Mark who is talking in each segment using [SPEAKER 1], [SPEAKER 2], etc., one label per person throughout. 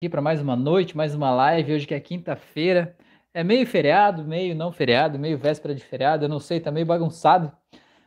[SPEAKER 1] aqui para mais uma noite, mais uma live, hoje que é quinta-feira. É meio feriado, meio não feriado, meio véspera de feriado, eu não sei, tá meio bagunçado.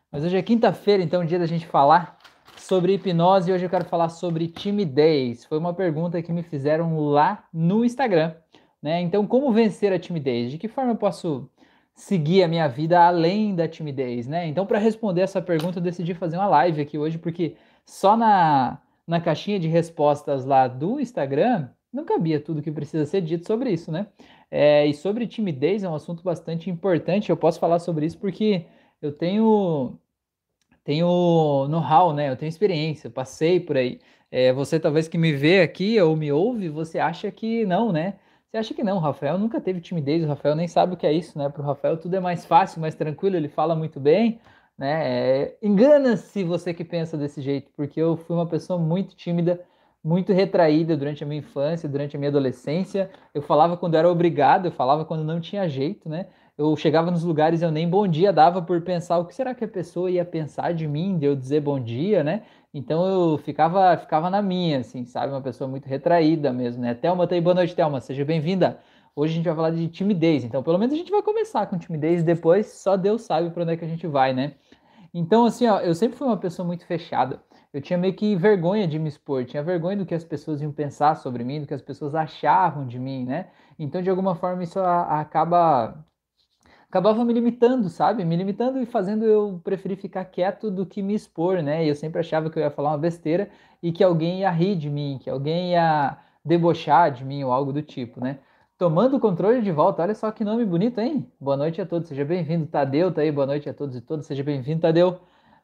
[SPEAKER 1] Mas hoje é quinta-feira, então é dia da gente falar sobre hipnose e hoje eu quero falar sobre timidez. Foi uma pergunta que me fizeram lá no Instagram, né? Então, como vencer a timidez? De que forma eu posso seguir a minha vida além da timidez, né? Então, para responder essa pergunta, eu decidi fazer uma live aqui hoje porque só na na caixinha de respostas lá do Instagram não cabia tudo que precisa ser dito sobre isso, né? É, e sobre timidez é um assunto bastante importante. Eu posso falar sobre isso porque eu tenho tenho know-how, né? Eu tenho experiência, passei por aí. É, você talvez que me vê aqui ou me ouve, você acha que não, né? Você acha que não, o Rafael nunca teve timidez, o Rafael nem sabe o que é isso, né? Para o Rafael tudo é mais fácil, mais tranquilo, ele fala muito bem, né? É, Engana-se você que pensa desse jeito, porque eu fui uma pessoa muito tímida, muito retraída durante a minha infância, durante a minha adolescência. Eu falava quando era obrigado, eu falava quando não tinha jeito, né? Eu chegava nos lugares eu nem bom dia dava por pensar o que será que a pessoa ia pensar de mim, de eu dizer bom dia, né? Então eu ficava ficava na minha, assim, sabe? Uma pessoa muito retraída mesmo, né? Thelma, tá aí, boa noite, Thelma, seja bem-vinda. Hoje a gente vai falar de timidez, então pelo menos a gente vai começar com timidez, depois só Deus sabe para onde é que a gente vai, né? Então, assim, ó, eu sempre fui uma pessoa muito fechada eu tinha meio que vergonha de me expor, tinha vergonha do que as pessoas iam pensar sobre mim, do que as pessoas achavam de mim, né? Então, de alguma forma, isso acaba acabava me limitando, sabe? Me limitando e fazendo eu preferir ficar quieto do que me expor, né? E eu sempre achava que eu ia falar uma besteira e que alguém ia rir de mim, que alguém ia debochar de mim ou algo do tipo, né? Tomando o controle de volta, olha só que nome bonito, hein? Boa noite a todos, seja bem-vindo, Tadeu, tá aí, boa noite a todos e todas, seja bem-vindo, Tadeu.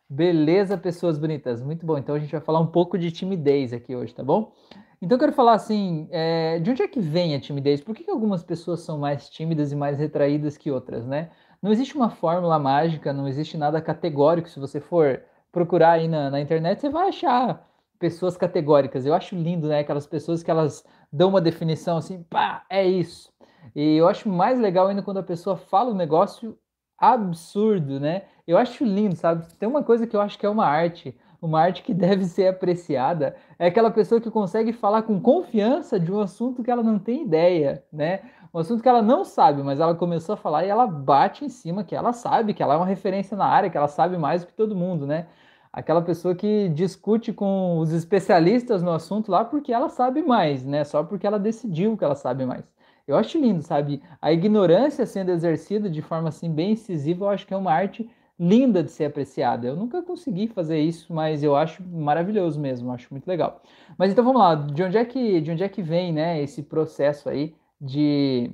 [SPEAKER 1] Beleza, pessoas bonitas. Muito bom. Então a gente vai falar um pouco de timidez aqui hoje, tá bom? Então eu quero falar assim, é, de onde é que vem a timidez? Por que, que algumas pessoas são mais tímidas e mais retraídas que outras, né? Não existe uma fórmula mágica, não existe nada categórico. Se você for procurar aí na, na internet, você vai achar pessoas categóricas. Eu acho lindo, né? Aquelas pessoas que elas dão uma definição assim, pá, é isso. E eu acho mais legal ainda quando a pessoa fala um negócio absurdo, né? Eu acho lindo, sabe? Tem uma coisa que eu acho que é uma arte, uma arte que deve ser apreciada, é aquela pessoa que consegue falar com confiança de um assunto que ela não tem ideia, né? Um assunto que ela não sabe, mas ela começou a falar e ela bate em cima que ela sabe, que ela é uma referência na área, que ela sabe mais do que todo mundo, né? Aquela pessoa que discute com os especialistas no assunto lá porque ela sabe mais, né? Só porque ela decidiu que ela sabe mais. Eu acho lindo, sabe? A ignorância sendo exercida de forma assim bem incisiva, eu acho que é uma arte linda de ser apreciada. Eu nunca consegui fazer isso, mas eu acho maravilhoso mesmo, acho muito legal. Mas então vamos lá, de onde é que, de onde é que vem, né, esse processo aí de,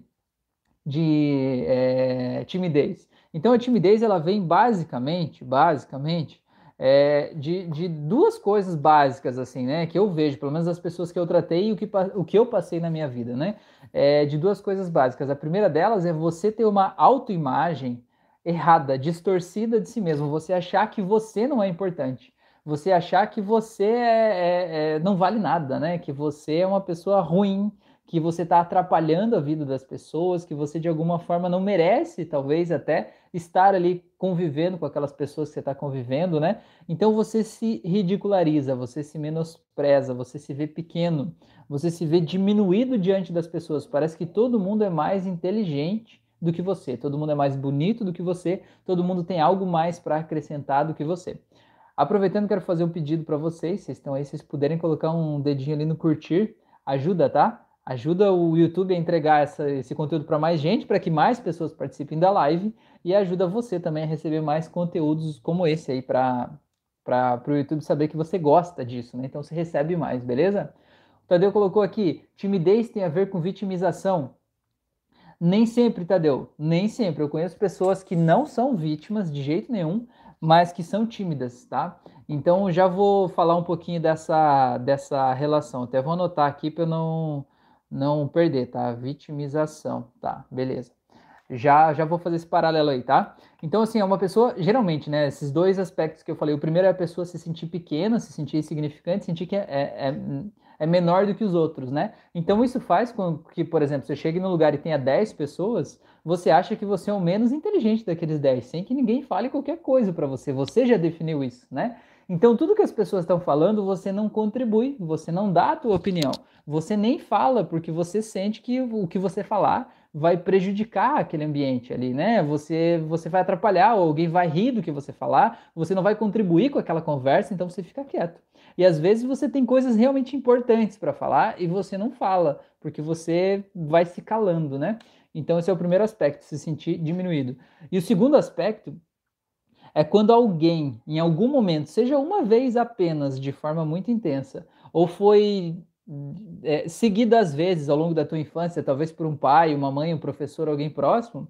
[SPEAKER 1] de é, timidez? Então a timidez ela vem basicamente, basicamente, é, de, de, duas coisas básicas, assim, né? Que eu vejo, pelo menos as pessoas que eu tratei e o que, o que eu passei na minha vida, né? É, de duas coisas básicas. A primeira delas é você ter uma autoimagem errada, distorcida de si mesmo, você achar que você não é importante, você achar que você é, é, é, não vale nada, né? Que você é uma pessoa ruim, que você está atrapalhando a vida das pessoas, que você de alguma forma não merece, talvez até, estar ali convivendo com aquelas pessoas que você está convivendo, né? Então você se ridiculariza, você se menospreza, você se vê pequeno, você se vê diminuído diante das pessoas. Parece que todo mundo é mais inteligente do que você, todo mundo é mais bonito do que você, todo mundo tem algo mais para acrescentar do que você. Aproveitando, quero fazer um pedido para vocês, vocês estão aí, vocês puderem colocar um dedinho ali no curtir, ajuda, tá? Ajuda o YouTube a entregar essa, esse conteúdo para mais gente, para que mais pessoas participem da live e ajuda você também a receber mais conteúdos como esse aí para o YouTube saber que você gosta disso, né? Então você recebe mais, beleza? O Tadeu colocou aqui: timidez tem a ver com vitimização. Nem sempre, Tadeu, nem sempre. Eu conheço pessoas que não são vítimas de jeito nenhum, mas que são tímidas, tá? Então já vou falar um pouquinho dessa, dessa relação. Até vou anotar aqui para não, não perder, tá? Vitimização, tá? Beleza. Já, já vou fazer esse paralelo aí, tá? Então, assim, é uma pessoa, geralmente, né? Esses dois aspectos que eu falei. O primeiro é a pessoa se sentir pequena, se sentir insignificante, sentir que é, é, é é menor do que os outros, né? Então isso faz com que, por exemplo, você chegue no lugar e tenha 10 pessoas, você acha que você é o menos inteligente daqueles 10, sem que ninguém fale qualquer coisa para você. Você já definiu isso, né? Então tudo que as pessoas estão falando, você não contribui, você não dá a tua opinião. Você nem fala, porque você sente que o que você falar vai prejudicar aquele ambiente ali, né? Você, você vai atrapalhar, ou alguém vai rir do que você falar, você não vai contribuir com aquela conversa, então você fica quieto. E às vezes você tem coisas realmente importantes para falar e você não fala, porque você vai se calando, né? Então esse é o primeiro aspecto, se sentir diminuído. E o segundo aspecto é quando alguém, em algum momento, seja uma vez apenas, de forma muito intensa, ou foi é, seguidas vezes ao longo da tua infância, talvez por um pai, uma mãe, um professor, alguém próximo,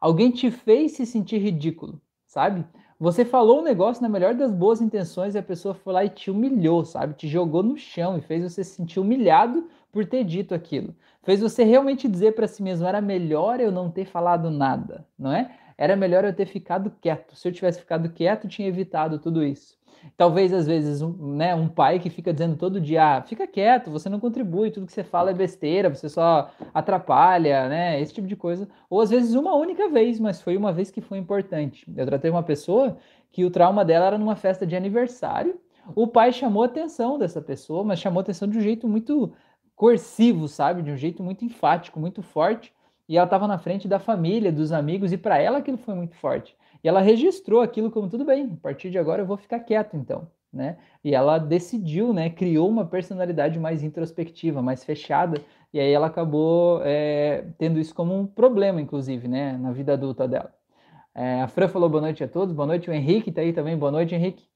[SPEAKER 1] alguém te fez se sentir ridículo, sabe? Você falou um negócio na melhor das boas intenções e a pessoa foi lá e te humilhou, sabe? Te jogou no chão e fez você se sentir humilhado por ter dito aquilo. Fez você realmente dizer para si mesmo: era melhor eu não ter falado nada, não é? Era melhor eu ter ficado quieto. Se eu tivesse ficado quieto, tinha evitado tudo isso. Talvez, às vezes, um, né, um pai que fica dizendo todo dia, ah, fica quieto, você não contribui, tudo que você fala é besteira, você só atrapalha, né, esse tipo de coisa. Ou, às vezes, uma única vez, mas foi uma vez que foi importante. Eu tratei uma pessoa que o trauma dela era numa festa de aniversário, o pai chamou a atenção dessa pessoa, mas chamou a atenção de um jeito muito coercivo, sabe, de um jeito muito enfático, muito forte, e ela estava na frente da família, dos amigos, e para ela aquilo foi muito forte. E ela registrou aquilo como tudo bem, a partir de agora eu vou ficar quieto então, né? E ela decidiu, né? Criou uma personalidade mais introspectiva, mais fechada, e aí ela acabou é, tendo isso como um problema, inclusive, né? Na vida adulta dela. É, a Fran falou boa noite a todos, boa noite, o Henrique tá aí também, boa noite, Henrique.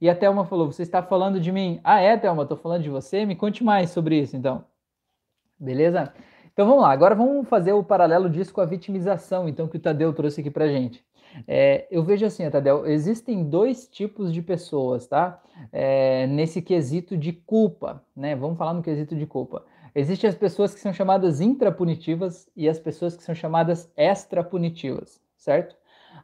[SPEAKER 1] E a Thelma falou: Você está falando de mim? Ah, é, Thelma, estou falando de você. Me conte mais sobre isso, então. Beleza? Então vamos lá, agora vamos fazer o paralelo disso com a vitimização, então, que o Tadeu trouxe aqui pra gente. É, eu vejo assim, Tadeu, existem dois tipos de pessoas, tá? É, nesse quesito de culpa, né? Vamos falar no quesito de culpa. Existem as pessoas que são chamadas intrapunitivas e as pessoas que são chamadas extrapunitivas, certo?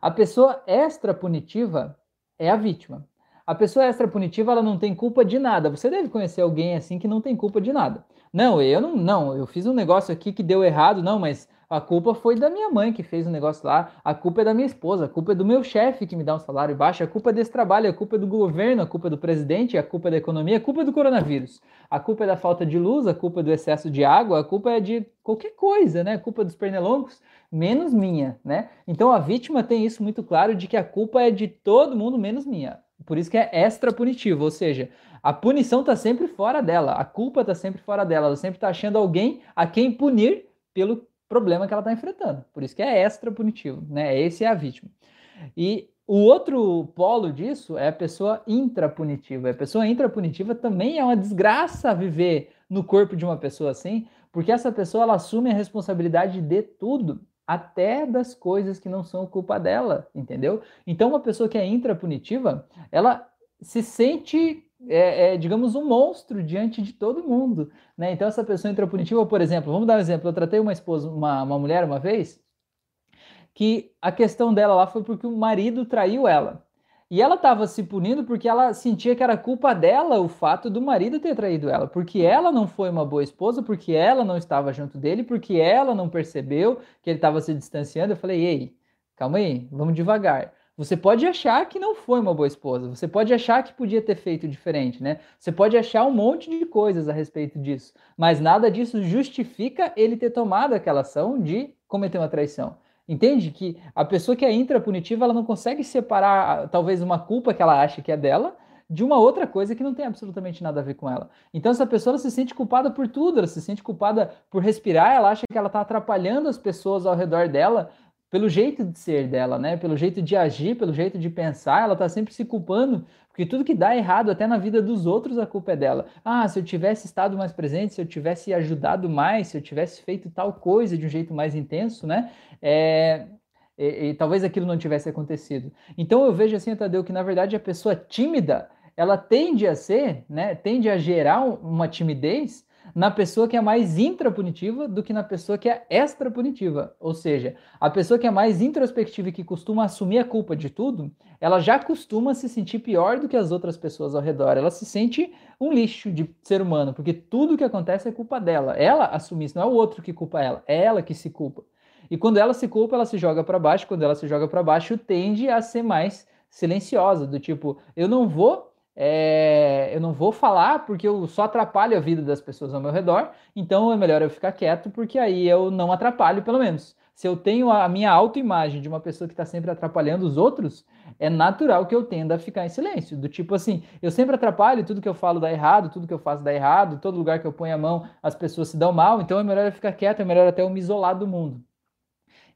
[SPEAKER 1] A pessoa extrapunitiva é a vítima. A pessoa extrapunitiva, ela não tem culpa de nada. Você deve conhecer alguém assim que não tem culpa de nada. Não, eu não, não, eu fiz um negócio aqui que deu errado, não, mas a culpa foi da minha mãe que fez o um negócio lá, a culpa é da minha esposa, a culpa é do meu chefe que me dá um salário baixo, a culpa é desse trabalho, a culpa é do governo, a culpa é do presidente, a culpa é da economia, a culpa é do coronavírus, a culpa é da falta de luz, a culpa é do excesso de água, a culpa é de qualquer coisa, né? A culpa é dos pernilongos, menos minha, né? Então a vítima tem isso muito claro de que a culpa é de todo mundo menos minha. Por isso que é extra punitivo, ou seja, a punição está sempre fora dela, a culpa está sempre fora dela, ela sempre está achando alguém a quem punir pelo problema que ela está enfrentando. Por isso que é extra punitivo, né? Esse é a vítima. E o outro polo disso é a pessoa intrapunitiva. A pessoa intrapunitiva também é uma desgraça viver no corpo de uma pessoa assim, porque essa pessoa ela assume a responsabilidade de tudo, até das coisas que não são culpa dela, entendeu? Então, uma pessoa que é intrapunitiva, ela se sente é, é, digamos, um monstro diante de todo mundo, né? Então, essa pessoa intrapunitiva, por exemplo, vamos dar um exemplo. Eu tratei uma esposa, uma, uma mulher uma vez, que a questão dela lá foi porque o marido traiu ela. E ela estava se punindo porque ela sentia que era culpa dela o fato do marido ter traído ela, porque ela não foi uma boa esposa, porque ela não estava junto dele, porque ela não percebeu que ele estava se distanciando. Eu falei: "Ei, calma aí, vamos devagar. Você pode achar que não foi uma boa esposa, você pode achar que podia ter feito diferente, né? Você pode achar um monte de coisas a respeito disso, mas nada disso justifica ele ter tomado aquela ação de cometer uma traição. Entende que a pessoa que é intrapunitiva, ela não consegue separar talvez uma culpa que ela acha que é dela de uma outra coisa que não tem absolutamente nada a ver com ela. Então essa pessoa se sente culpada por tudo, ela se sente culpada por respirar, ela acha que ela está atrapalhando as pessoas ao redor dela pelo jeito de ser dela, né? Pelo jeito de agir, pelo jeito de pensar, ela tá sempre se culpando, porque tudo que dá errado até na vida dos outros a culpa é dela. Ah, se eu tivesse estado mais presente, se eu tivesse ajudado mais, se eu tivesse feito tal coisa de um jeito mais intenso, né? É, e, e, talvez aquilo não tivesse acontecido. Então eu vejo assim, Tadeu, que na verdade a pessoa tímida, ela tende a ser, né? Tende a gerar uma timidez na pessoa que é mais intrapunitiva do que na pessoa que é extrapunitiva. Ou seja, a pessoa que é mais introspectiva e que costuma assumir a culpa de tudo, ela já costuma se sentir pior do que as outras pessoas ao redor. Ela se sente um lixo de ser humano, porque tudo que acontece é culpa dela. Ela assume isso, não é o outro que culpa ela, é ela que se culpa. E quando ela se culpa, ela se joga para baixo. Quando ela se joga para baixo, tende a ser mais silenciosa, do tipo, eu não vou é, eu não vou falar porque eu só atrapalho a vida das pessoas ao meu redor, então é melhor eu ficar quieto porque aí eu não atrapalho, pelo menos. Se eu tenho a minha autoimagem de uma pessoa que está sempre atrapalhando os outros, é natural que eu tenda a ficar em silêncio. Do tipo assim, eu sempre atrapalho, tudo que eu falo dá errado, tudo que eu faço dá errado, todo lugar que eu ponho a mão as pessoas se dão mal, então é melhor eu ficar quieto, é melhor até eu me isolar do mundo.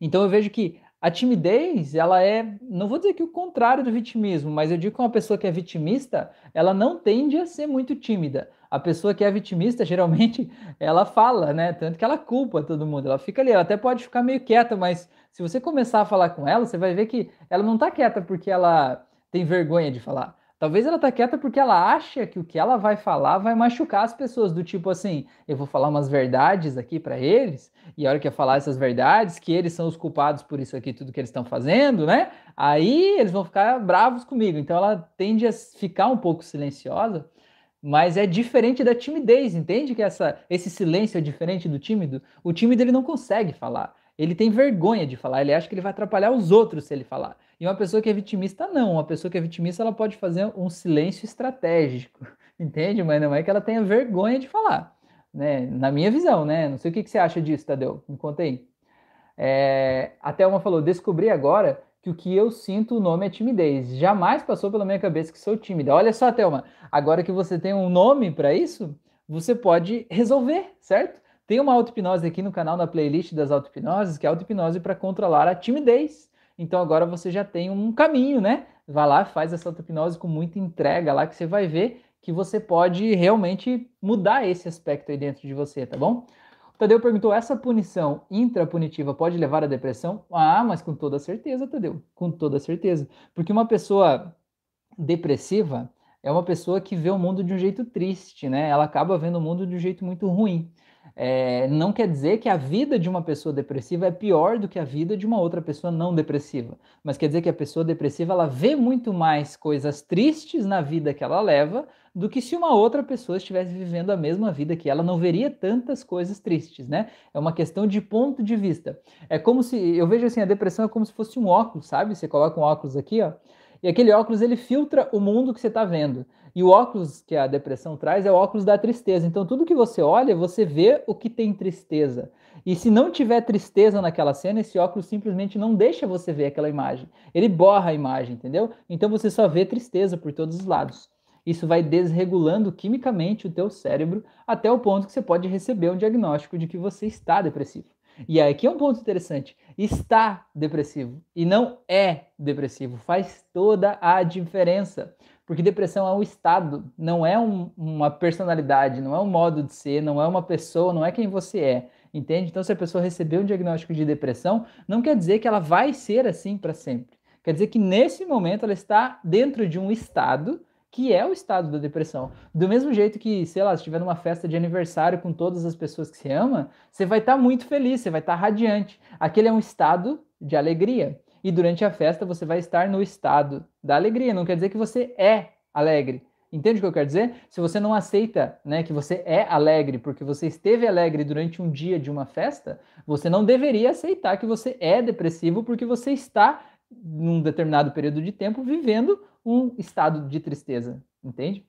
[SPEAKER 1] Então eu vejo que a timidez, ela é, não vou dizer que o contrário do vitimismo, mas eu digo que uma pessoa que é vitimista, ela não tende a ser muito tímida. A pessoa que é vitimista, geralmente, ela fala, né? Tanto que ela culpa todo mundo. Ela fica ali, ela até pode ficar meio quieta, mas se você começar a falar com ela, você vai ver que ela não tá quieta porque ela tem vergonha de falar. Talvez ela tá quieta porque ela acha que o que ela vai falar vai machucar as pessoas, do tipo assim, eu vou falar umas verdades aqui para eles, e a hora que eu falar essas verdades, que eles são os culpados por isso aqui, tudo que eles estão fazendo, né? Aí eles vão ficar bravos comigo. Então ela tende a ficar um pouco silenciosa, mas é diferente da timidez, entende que essa, esse silêncio é diferente do tímido? O tímido ele não consegue falar, ele tem vergonha de falar, ele acha que ele vai atrapalhar os outros se ele falar. E uma pessoa que é vitimista, não. Uma pessoa que é vitimista, ela pode fazer um silêncio estratégico, entende? Mas não é que ela tenha vergonha de falar, né? Na minha visão, né? Não sei o que, que você acha disso, Tadeu. Me conta aí. É, a Thelma falou: descobri agora que o que eu sinto o nome é timidez. Jamais passou pela minha cabeça que sou tímida. Olha só, Thelma, agora que você tem um nome para isso, você pode resolver, certo? Tem uma auto-hipnose aqui no canal, na playlist das auto-hipnoses, que é auto-hipnose para controlar a timidez. Então agora você já tem um caminho, né? Vai lá, faz essa auto-hipnose com muita entrega lá que você vai ver que você pode realmente mudar esse aspecto aí dentro de você, tá bom? O Tadeu perguntou: essa punição intrapunitiva pode levar à depressão? Ah, mas com toda certeza, Tadeu, com toda certeza. Porque uma pessoa depressiva é uma pessoa que vê o mundo de um jeito triste, né? Ela acaba vendo o mundo de um jeito muito ruim. É, não quer dizer que a vida de uma pessoa depressiva é pior do que a vida de uma outra pessoa não depressiva, mas quer dizer que a pessoa depressiva ela vê muito mais coisas tristes na vida que ela leva do que se uma outra pessoa estivesse vivendo a mesma vida que ela, não veria tantas coisas tristes, né? É uma questão de ponto de vista. É como se eu vejo assim a depressão é como se fosse um óculos, sabe? Você coloca um óculos aqui, ó, e aquele óculos ele filtra o mundo que você está vendo. E o óculos que a depressão traz é o óculos da tristeza. Então, tudo que você olha, você vê o que tem tristeza. E se não tiver tristeza naquela cena, esse óculos simplesmente não deixa você ver aquela imagem. Ele borra a imagem, entendeu? Então você só vê tristeza por todos os lados. Isso vai desregulando quimicamente o teu cérebro até o ponto que você pode receber um diagnóstico de que você está depressivo. E aqui é um ponto interessante. Está depressivo e não é depressivo. Faz toda a diferença. Porque depressão é um estado, não é um, uma personalidade, não é um modo de ser, não é uma pessoa, não é quem você é. Entende? Então, se a pessoa recebeu um diagnóstico de depressão, não quer dizer que ela vai ser assim para sempre. Quer dizer que nesse momento ela está dentro de um estado que é o estado da depressão. Do mesmo jeito que, sei lá, se estiver numa festa de aniversário com todas as pessoas que você ama, você vai estar tá muito feliz, você vai estar tá radiante. Aquele é um estado de alegria e durante a festa você vai estar no estado da alegria. Não quer dizer que você é alegre. Entende o que eu quero dizer? Se você não aceita né, que você é alegre porque você esteve alegre durante um dia de uma festa, você não deveria aceitar que você é depressivo porque você está, num determinado período de tempo, vivendo um estado de tristeza. Entende?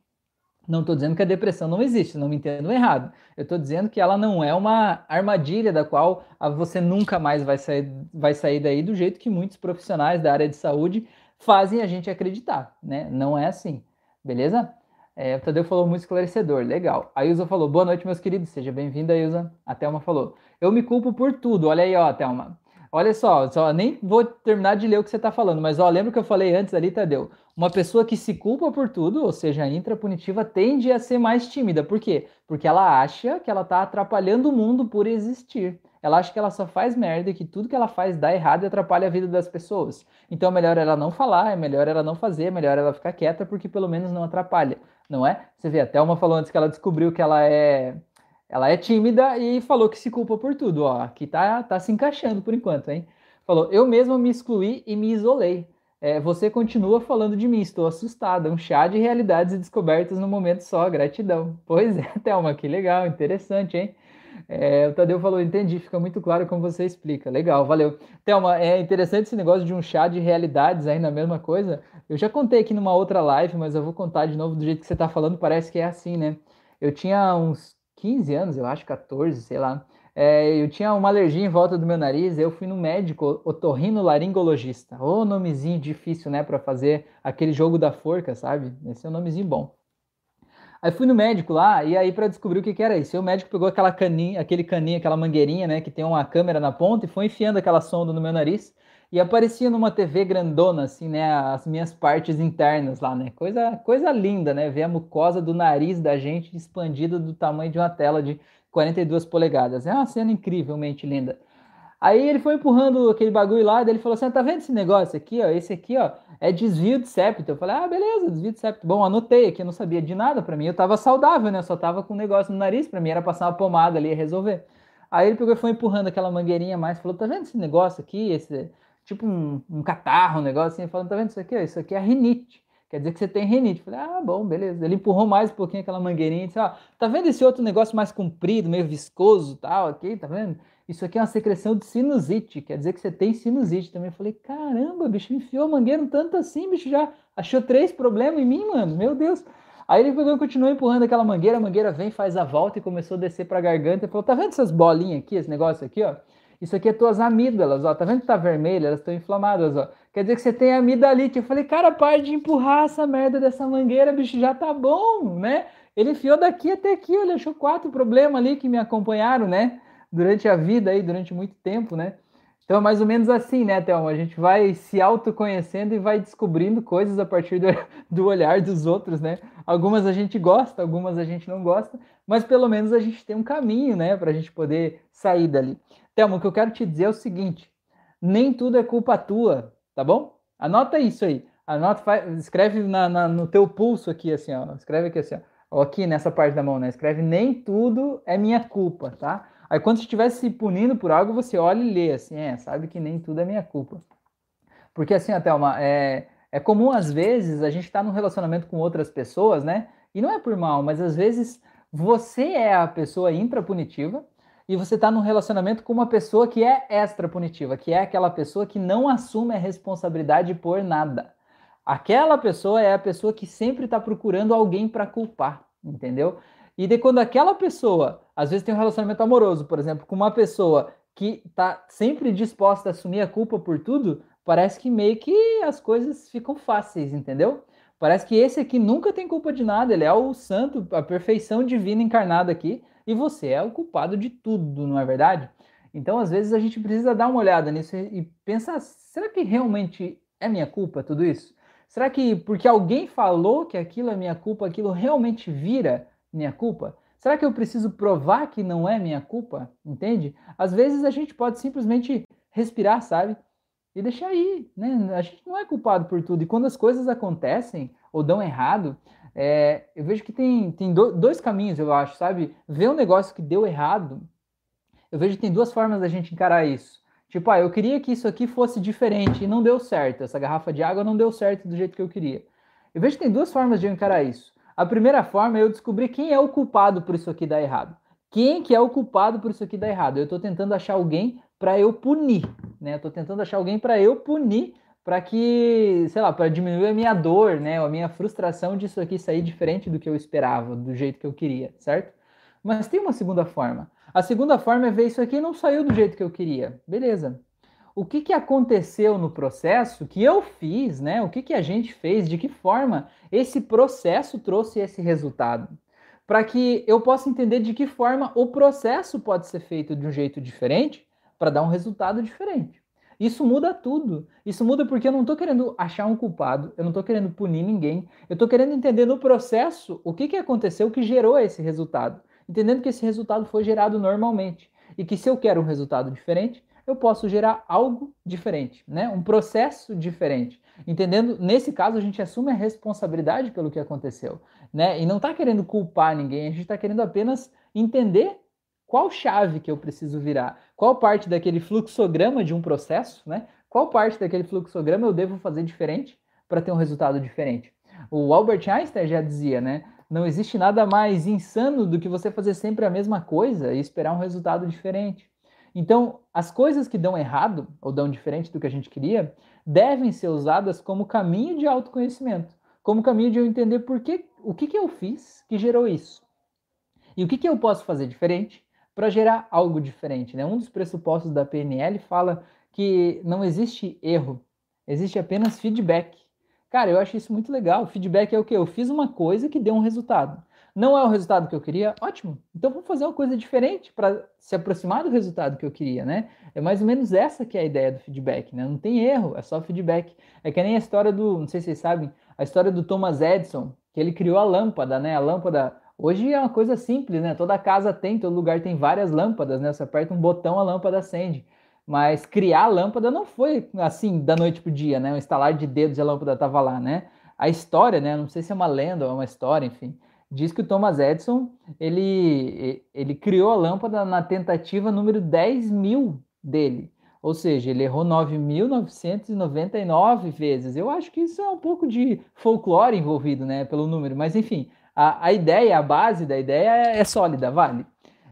[SPEAKER 1] Não estou dizendo que a depressão não existe, não me entendo errado. Eu estou dizendo que ela não é uma armadilha da qual você nunca mais vai sair, vai sair daí do jeito que muitos profissionais da área de saúde fazem a gente acreditar, né? Não é assim, beleza? É, o Tadeu falou muito esclarecedor, legal. A Ilza falou, boa noite, meus queridos, seja bem-vinda, Ilza. A Thelma falou, eu me culpo por tudo, olha aí, ó, Thelma. Olha só, só nem vou terminar de ler o que você está falando, mas ó, lembra que eu falei antes ali, Tadeu? Uma pessoa que se culpa por tudo, ou seja, intrapunitiva, tende a ser mais tímida. Por quê? Porque ela acha que ela está atrapalhando o mundo por existir. Ela acha que ela só faz merda e que tudo que ela faz dá errado e atrapalha a vida das pessoas. Então é melhor ela não falar, é melhor ela não fazer, é melhor ela ficar quieta, porque pelo menos não atrapalha, não é? Você vê, até uma falou antes que ela descobriu que ela é ela é tímida e falou que se culpa por tudo. Ó, aqui tá, tá se encaixando por enquanto, hein? Falou, eu mesma me excluí e me isolei. É, você continua falando de mim, estou assustada. Um chá de realidades e descobertas no momento só, gratidão. Pois é, Thelma, que legal, interessante, hein? É, o Tadeu falou, entendi, fica muito claro como você explica. Legal, valeu. Thelma, é interessante esse negócio de um chá de realidades aí na mesma coisa. Eu já contei aqui numa outra live, mas eu vou contar de novo do jeito que você está falando, parece que é assim, né? Eu tinha uns 15 anos, eu acho, 14, sei lá. É, eu tinha uma alergia em volta do meu nariz, eu fui no médico otorrinolaringologista. Ô, nomezinho difícil, né, para fazer aquele jogo da forca, sabe? Esse é um nomezinho bom. Aí fui no médico lá, e aí para descobrir o que, que era isso. E o médico pegou aquela caninha, aquele caninho, aquela mangueirinha, né, que tem uma câmera na ponta, e foi enfiando aquela sonda no meu nariz, e aparecia numa TV grandona, assim, né, as minhas partes internas lá, né? Coisa, coisa linda, né? Ver a mucosa do nariz da gente expandida do tamanho de uma tela de 42 polegadas. É uma cena incrivelmente linda. Aí ele foi empurrando aquele bagulho lá, daí ele falou assim: tá vendo esse negócio aqui, ó? Esse aqui, ó, é desvio de septo. Eu falei: ah, beleza, desvio de septo. Bom, anotei aqui, eu não sabia de nada. Para mim, eu tava saudável, né? Eu só tava com um negócio no nariz. Para mim, era passar uma pomada ali e resolver. Aí ele pegou e foi empurrando aquela mangueirinha mais, falou: tá vendo esse negócio aqui? Esse, tipo um, um catarro, um negócio assim. Falando: tá vendo isso aqui? Isso aqui é rinite. Quer dizer que você tem renite. Falei, ah, bom, beleza. Ele empurrou mais um pouquinho aquela mangueirinha e disse, ó, tá vendo esse outro negócio mais comprido, meio viscoso tal, aqui, tá vendo? Isso aqui é uma secreção de sinusite, quer dizer que você tem sinusite também. Eu falei, caramba, bicho, enfiou a mangueira um tanto assim, bicho, já achou três problemas em mim, mano, meu Deus. Aí ele pegou e continuou empurrando aquela mangueira, a mangueira vem, faz a volta e começou a descer pra garganta e falou, tá vendo essas bolinhas aqui, esse negócio aqui, ó? Isso aqui é tuas amígdalas, ó. Tá vendo que tá vermelho? Elas estão inflamadas, ó. Quer dizer que você tem amidalite. Eu falei, cara, para de empurrar essa merda dessa mangueira, bicho, já tá bom, né? Ele enfiou daqui até aqui, ele achou quatro problemas ali que me acompanharam, né? Durante a vida aí, durante muito tempo, né? Então é mais ou menos assim, né, Thelma? A gente vai se autoconhecendo e vai descobrindo coisas a partir do, do olhar dos outros, né? Algumas a gente gosta, algumas a gente não gosta, mas pelo menos a gente tem um caminho, né, para a gente poder sair dali. Thelma, o que eu quero te dizer é o seguinte: nem tudo é culpa tua, tá bom? Anota isso aí. Anota, faz, escreve na, na, no teu pulso aqui, assim, ó. Escreve aqui assim, ó. Aqui nessa parte da mão, né? Escreve nem tudo é minha culpa, tá? Aí quando você estiver se punindo por algo, você olha e lê assim, é, sabe que nem tudo é minha culpa. Porque assim, até uma é, é comum às vezes a gente estar tá num relacionamento com outras pessoas, né? E não é por mal, mas às vezes você é a pessoa intrapunitiva e você está num relacionamento com uma pessoa que é extra punitiva, que é aquela pessoa que não assume a responsabilidade por nada. Aquela pessoa é a pessoa que sempre está procurando alguém para culpar, entendeu? E de quando aquela pessoa, às vezes tem um relacionamento amoroso, por exemplo, com uma pessoa que está sempre disposta a assumir a culpa por tudo, parece que meio que as coisas ficam fáceis, entendeu? Parece que esse aqui nunca tem culpa de nada, ele é o santo, a perfeição divina encarnada aqui, e você é o culpado de tudo, não é verdade? Então, às vezes, a gente precisa dar uma olhada nisso e pensar: será que realmente é minha culpa tudo isso? Será que porque alguém falou que aquilo é minha culpa, aquilo realmente vira minha culpa? Será que eu preciso provar que não é minha culpa? Entende? Às vezes a gente pode simplesmente respirar, sabe? E deixar ir, né? A gente não é culpado por tudo. E quando as coisas acontecem ou dão errado, é, eu vejo que tem, tem dois caminhos, eu acho, sabe? Ver um negócio que deu errado, eu vejo que tem duas formas da gente encarar isso. Tipo, ah, eu queria que isso aqui fosse diferente e não deu certo. Essa garrafa de água não deu certo do jeito que eu queria. Eu vejo que tem duas formas de eu encarar isso. A primeira forma é eu descobrir quem é o culpado por isso aqui dar errado. Quem que é o culpado por isso aqui dar errado? Eu estou tentando achar alguém para eu punir, né? Estou tentando achar alguém para eu punir para que, sei lá, para diminuir a minha dor, né, a minha frustração disso aqui sair diferente do que eu esperava, do jeito que eu queria, certo? Mas tem uma segunda forma. A segunda forma é ver isso aqui não saiu do jeito que eu queria. Beleza. O que, que aconteceu no processo que eu fiz, né? O que, que a gente fez, de que forma esse processo trouxe esse resultado? Para que eu possa entender de que forma o processo pode ser feito de um jeito diferente para dar um resultado diferente. Isso muda tudo. Isso muda porque eu não estou querendo achar um culpado, eu não estou querendo punir ninguém, eu estou querendo entender no processo o que, que aconteceu que gerou esse resultado. Entendendo que esse resultado foi gerado normalmente. E que se eu quero um resultado diferente, eu posso gerar algo diferente, né? um processo diferente. Entendendo, nesse caso, a gente assume a responsabilidade pelo que aconteceu. Né? E não está querendo culpar ninguém, a gente está querendo apenas entender qual chave que eu preciso virar? Qual parte daquele fluxograma de um processo, né? Qual parte daquele fluxograma eu devo fazer diferente para ter um resultado diferente? O Albert Einstein já dizia, né? Não existe nada mais insano do que você fazer sempre a mesma coisa e esperar um resultado diferente. Então, as coisas que dão errado ou dão diferente do que a gente queria devem ser usadas como caminho de autoconhecimento, como caminho de eu entender por que, o que, que eu fiz que gerou isso. E o que, que eu posso fazer diferente para gerar algo diferente. Né? Um dos pressupostos da PNL fala que não existe erro, existe apenas feedback. Cara, eu acho isso muito legal. Feedback é o que? Eu fiz uma coisa que deu um resultado. Não é o resultado que eu queria? Ótimo. Então vamos fazer uma coisa diferente para se aproximar do resultado que eu queria, né? É mais ou menos essa que é a ideia do feedback, né? Não tem erro, é só feedback. É que nem a história do, não sei se vocês sabem, a história do Thomas Edison, que ele criou a lâmpada, né? A lâmpada Hoje é uma coisa simples, né? Toda casa tem, todo lugar tem várias lâmpadas, né? Você aperta um botão, a lâmpada acende. Mas criar a lâmpada não foi assim da noite pro dia, né? Um estalar de dedos e a lâmpada estava lá, né? A história, né? Não sei se é uma lenda ou é uma história, enfim. Diz que o Thomas Edison ele, ele criou a lâmpada na tentativa número 10 mil dele. Ou seja, ele errou 9.999 vezes. Eu acho que isso é um pouco de folclore envolvido, né? Pelo número, mas enfim a, a ideia, a base da ideia é, é sólida, vale.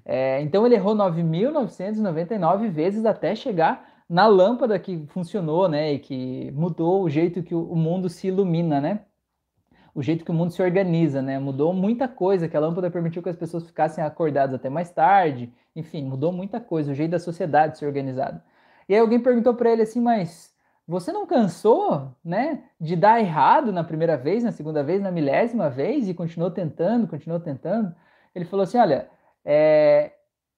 [SPEAKER 1] É, então ele errou 9.999 vezes até chegar na lâmpada que funcionou, né, e que mudou o jeito que o mundo se ilumina, né? O jeito que o mundo se organiza, né? Mudou muita coisa, que a lâmpada permitiu que as pessoas ficassem acordadas até mais tarde, enfim, mudou muita coisa, o jeito da sociedade se organizar. E aí alguém perguntou para ele assim, mas você não cansou, né, de dar errado na primeira vez, na segunda vez, na milésima vez e continuou tentando, continuou tentando? Ele falou assim: olha, é,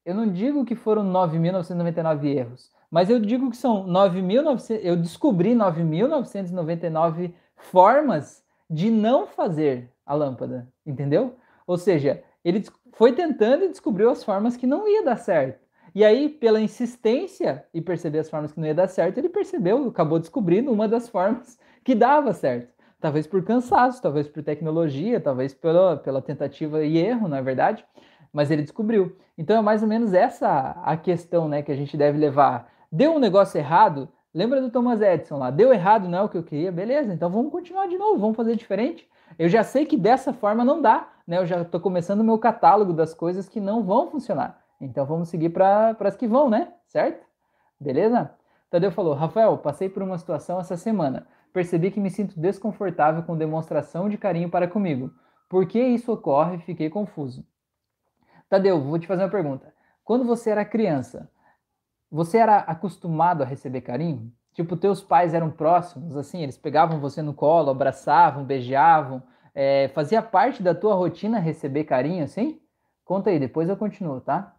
[SPEAKER 1] eu não digo que foram 9.999 erros, mas eu digo que são 9.900. Eu descobri 9.999 formas de não fazer a lâmpada, entendeu? Ou seja, ele foi tentando e descobriu as formas que não ia dar certo. E aí, pela insistência e perceber as formas que não ia dar certo, ele percebeu, acabou descobrindo uma das formas que dava certo. Talvez por cansaço, talvez por tecnologia, talvez pela, pela tentativa e erro, na é verdade, mas ele descobriu. Então é mais ou menos essa a questão né, que a gente deve levar. Deu um negócio errado, lembra do Thomas Edison lá, deu errado, não é o que eu queria, beleza, então vamos continuar de novo, vamos fazer diferente. Eu já sei que dessa forma não dá, né? Eu já estou começando o meu catálogo das coisas que não vão funcionar. Então vamos seguir para as que vão, né? Certo? Beleza? Tadeu falou: Rafael, passei por uma situação essa semana. Percebi que me sinto desconfortável com demonstração de carinho para comigo. Por que isso ocorre? Fiquei confuso. Tadeu, vou te fazer uma pergunta. Quando você era criança, você era acostumado a receber carinho? Tipo, teus pais eram próximos, assim, eles pegavam você no colo, abraçavam, beijavam, é, fazia parte da tua rotina receber carinho, assim? Conta aí, depois eu continuo, tá?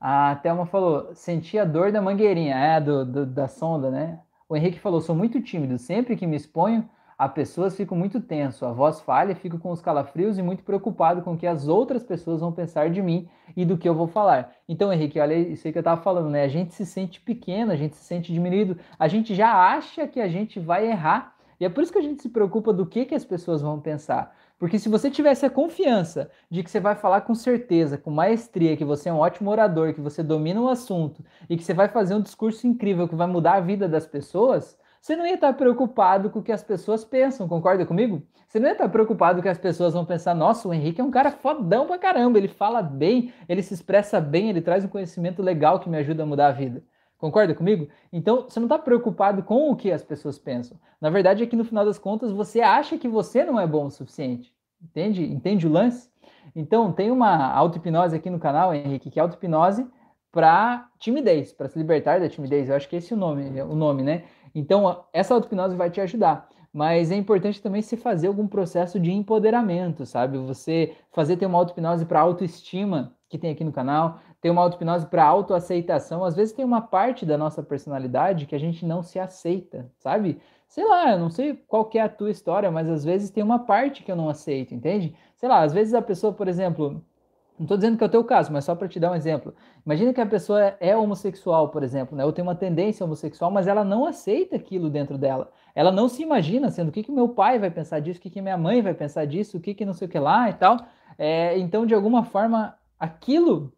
[SPEAKER 1] A Thelma falou, senti a dor da mangueirinha, é, do, do, da sonda, né? O Henrique falou, sou muito tímido, sempre que me exponho a pessoas fico muito tenso, a voz falha, fico com os calafrios e muito preocupado com o que as outras pessoas vão pensar de mim e do que eu vou falar. Então, Henrique, olha isso aí que eu estava falando, né? A gente se sente pequeno, a gente se sente diminuído, a gente já acha que a gente vai errar. E é por isso que a gente se preocupa do que, que as pessoas vão pensar. Porque se você tivesse a confiança de que você vai falar com certeza, com maestria, que você é um ótimo orador, que você domina o assunto e que você vai fazer um discurso incrível que vai mudar a vida das pessoas, você não ia estar preocupado com o que as pessoas pensam, concorda comigo? Você não ia estar preocupado que as pessoas vão pensar: nossa, o Henrique é um cara fodão pra caramba, ele fala bem, ele se expressa bem, ele traz um conhecimento legal que me ajuda a mudar a vida. Concorda comigo? Então, você não está preocupado com o que as pessoas pensam. Na verdade, é que no final das contas, você acha que você não é bom o suficiente. Entende? Entende o lance? Então, tem uma auto-hipnose aqui no canal, Henrique, que é auto-hipnose para timidez, para se libertar da timidez. Eu acho que esse é o nome, o nome, né? Então, essa auto-hipnose vai te ajudar. Mas é importante também se fazer algum processo de empoderamento, sabe? Você fazer ter uma auto-hipnose para autoestima, que tem aqui no canal, tem uma auto-hipnose para autoaceitação. Às vezes tem uma parte da nossa personalidade que a gente não se aceita, sabe? Sei lá, eu não sei qual que é a tua história, mas às vezes tem uma parte que eu não aceito, entende? Sei lá, às vezes a pessoa, por exemplo, não estou dizendo que é o teu caso, mas só para te dar um exemplo. Imagina que a pessoa é homossexual, por exemplo, né? ou tem uma tendência homossexual, mas ela não aceita aquilo dentro dela. Ela não se imagina sendo o que, que meu pai vai pensar disso, o que, que minha mãe vai pensar disso, o que, que não sei o que lá e tal. É, então, de alguma forma, aquilo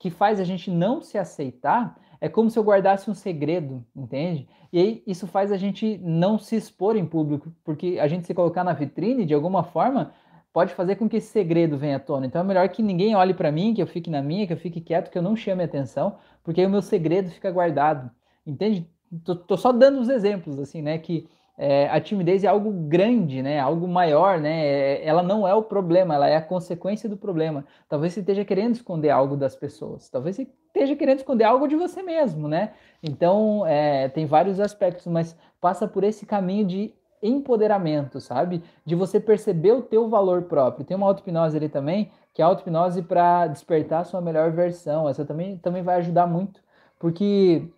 [SPEAKER 1] que faz a gente não se aceitar é como se eu guardasse um segredo, entende? E aí isso faz a gente não se expor em público, porque a gente se colocar na vitrine, de alguma forma, pode fazer com que esse segredo venha à tona. Então é melhor que ninguém olhe para mim, que eu fique na minha, que eu fique quieto, que eu não chame atenção, porque aí o meu segredo fica guardado. Entende? Tô, tô só dando os exemplos, assim, né? Que é, a timidez é algo grande, né? Algo maior, né? É, ela não é o problema, ela é a consequência do problema. Talvez você esteja querendo esconder algo das pessoas, talvez você esteja querendo esconder algo de você mesmo, né? Então, é, tem vários aspectos, mas passa por esse caminho de empoderamento, sabe? De você perceber o teu valor próprio. Tem uma auto-hipnose ali também, que é a auto-hipnose para despertar a sua melhor versão. Essa também, também vai ajudar muito, porque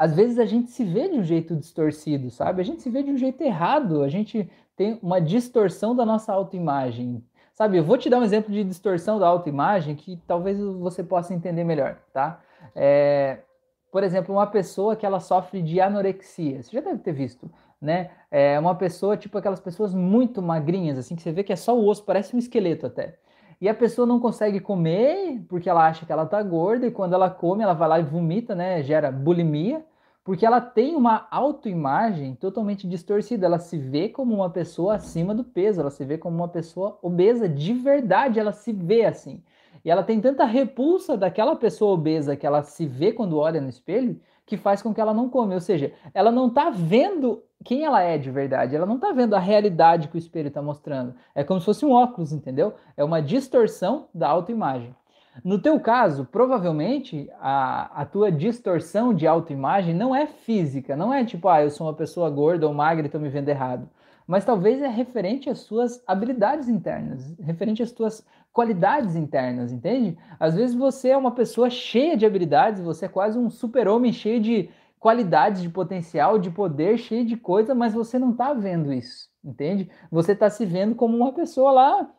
[SPEAKER 1] às vezes a gente se vê de um jeito distorcido, sabe? A gente se vê de um jeito errado, a gente tem uma distorção da nossa autoimagem. Sabe, eu vou te dar um exemplo de distorção da autoimagem que talvez você possa entender melhor, tá? É, por exemplo, uma pessoa que ela sofre de anorexia, você já deve ter visto né? É uma pessoa, tipo aquelas pessoas muito magrinhas, assim, que você vê que é só o osso, parece um esqueleto até. E a pessoa não consegue comer porque ela acha que ela tá gorda, e quando ela come, ela vai lá e vomita, né? Gera bulimia, porque ela tem uma autoimagem totalmente distorcida. Ela se vê como uma pessoa acima do peso, ela se vê como uma pessoa obesa de verdade, ela se vê assim. E ela tem tanta repulsa daquela pessoa obesa que ela se vê quando olha no espelho, que faz com que ela não come. Ou seja, ela não está vendo quem ela é de verdade, ela não está vendo a realidade que o espelho está mostrando. É como se fosse um óculos, entendeu? É uma distorção da autoimagem. No teu caso, provavelmente a, a tua distorção de autoimagem não é física, não é tipo, ah, eu sou uma pessoa gorda ou magra e estou me vendo errado. Mas talvez é referente às suas habilidades internas, referente às tuas qualidades internas, entende? Às vezes você é uma pessoa cheia de habilidades, você é quase um super-homem cheio de qualidades, de potencial, de poder, cheio de coisa, mas você não está vendo isso, entende? Você está se vendo como uma pessoa lá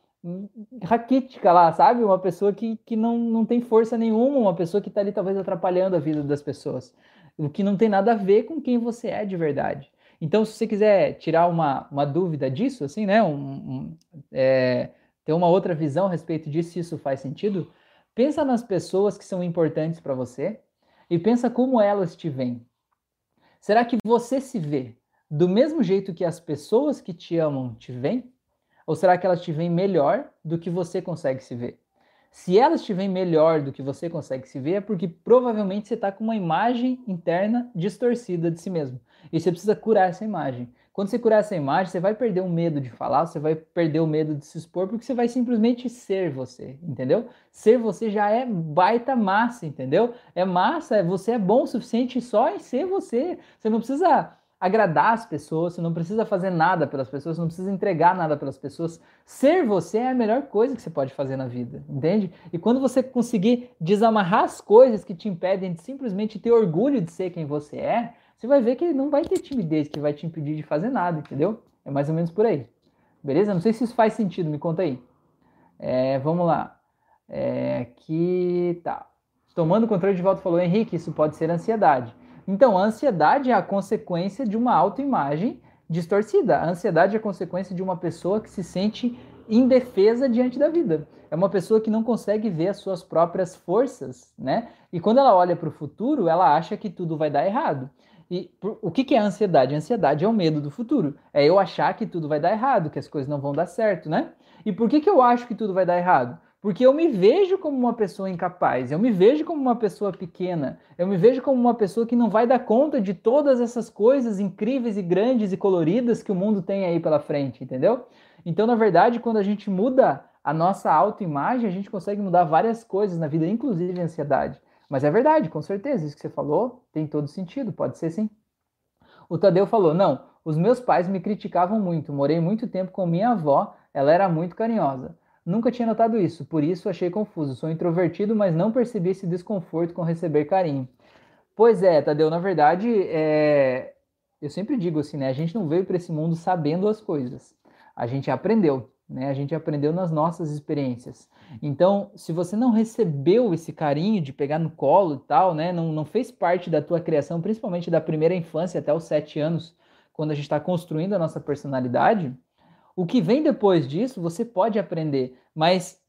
[SPEAKER 1] raquítica lá, sabe? Uma pessoa que, que não, não tem força nenhuma, uma pessoa que está ali talvez atrapalhando a vida das pessoas, o que não tem nada a ver com quem você é de verdade. Então, se você quiser tirar uma, uma dúvida disso, assim, né? Um, um, é, ter uma outra visão a respeito disso, se isso faz sentido, pensa nas pessoas que são importantes para você e pensa como elas te veem. Será que você se vê do mesmo jeito que as pessoas que te amam te veem? Ou será que elas te veem melhor do que você consegue se ver? Se elas te veem melhor do que você consegue se ver, é porque provavelmente você está com uma imagem interna distorcida de si mesmo. E você precisa curar essa imagem. Quando você curar essa imagem, você vai perder o medo de falar, você vai perder o medo de se expor, porque você vai simplesmente ser você, entendeu? Ser você já é baita massa, entendeu? É massa, você é bom o suficiente só em ser você. Você não precisa agradar as pessoas, você não precisa fazer nada pelas pessoas, você não precisa entregar nada pelas pessoas. Ser você é a melhor coisa que você pode fazer na vida, entende? E quando você conseguir desamarrar as coisas que te impedem de simplesmente ter orgulho de ser quem você é, você vai ver que não vai ter timidez que vai te impedir de fazer nada, entendeu? É mais ou menos por aí. Beleza? Não sei se isso faz sentido, me conta aí. É, vamos lá. É, que tá. Tomando controle de volta falou, Henrique, isso pode ser ansiedade. Então, a ansiedade é a consequência de uma autoimagem distorcida. A ansiedade é a consequência de uma pessoa que se sente indefesa diante da vida. É uma pessoa que não consegue ver as suas próprias forças, né? E quando ela olha para o futuro, ela acha que tudo vai dar errado. E o que, que é a ansiedade? A ansiedade é o medo do futuro. É eu achar que tudo vai dar errado, que as coisas não vão dar certo, né? E por que, que eu acho que tudo vai dar errado? Porque eu me vejo como uma pessoa incapaz, eu me vejo como uma pessoa pequena, eu me vejo como uma pessoa que não vai dar conta de todas essas coisas incríveis e grandes e coloridas que o mundo tem aí pela frente, entendeu? Então, na verdade, quando a gente muda a nossa autoimagem, a gente consegue mudar várias coisas na vida, inclusive a ansiedade. Mas é verdade, com certeza, isso que você falou tem todo sentido, pode ser sim. O Tadeu falou: não, os meus pais me criticavam muito, morei muito tempo com minha avó, ela era muito carinhosa. Nunca tinha notado isso, por isso achei confuso. Sou introvertido, mas não percebi esse desconforto com receber carinho. Pois é, Tadeu, na verdade, é... eu sempre digo assim, né? A gente não veio para esse mundo sabendo as coisas. A gente aprendeu né? A gente aprendeu nas nossas experiências. Então, se você não recebeu esse carinho de pegar no colo e tal, né? Não, não fez parte da tua criação, principalmente da primeira infância até os sete anos, quando a gente está construindo a nossa personalidade, o que vem depois disso você pode aprender, mas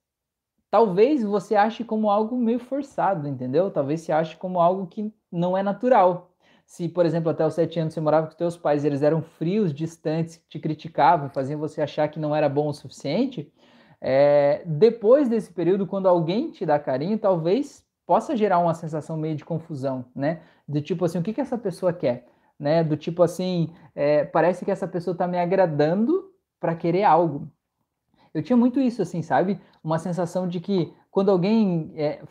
[SPEAKER 1] talvez você ache como algo meio forçado, entendeu? Talvez você ache como algo que não é natural. Se, por exemplo, até os sete anos você morava com os teus pais, eles eram frios, distantes, te criticavam, faziam você achar que não era bom o suficiente, é, depois desse período, quando alguém te dá carinho, talvez possa gerar uma sensação meio de confusão, né? Do tipo assim, o que, que essa pessoa quer? Né? Do tipo assim, é, parece que essa pessoa está me agradando para querer algo. Eu tinha muito isso, assim, sabe? Uma sensação de que quando alguém, é,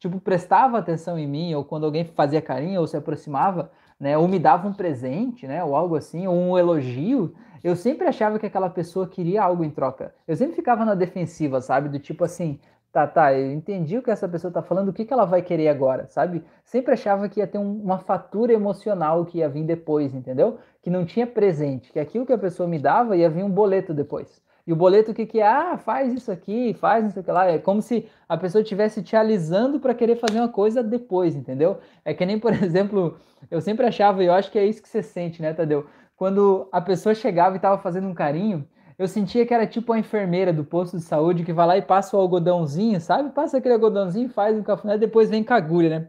[SPEAKER 1] tipo, prestava atenção em mim, ou quando alguém fazia carinho, ou se aproximava, né? Ou me dava um presente, né? Ou algo assim, ou um elogio, eu sempre achava que aquela pessoa queria algo em troca. Eu sempre ficava na defensiva, sabe? Do tipo assim, tá, tá, eu entendi o que essa pessoa tá falando, o que, que ela vai querer agora, sabe? Sempre achava que ia ter um, uma fatura emocional que ia vir depois, entendeu? Que não tinha presente, que aquilo que a pessoa me dava ia vir um boleto depois. E o boleto o que, que é? Ah, faz isso aqui, faz isso aqui lá. É como se a pessoa estivesse te alisando para querer fazer uma coisa depois, entendeu? É que nem, por exemplo, eu sempre achava, e eu acho que é isso que você sente, né, Tadeu? Quando a pessoa chegava e estava fazendo um carinho, eu sentia que era tipo a enfermeira do posto de saúde que vai lá e passa o algodãozinho, sabe? Passa aquele algodãozinho, faz um cafuné, depois vem com a agulha, né?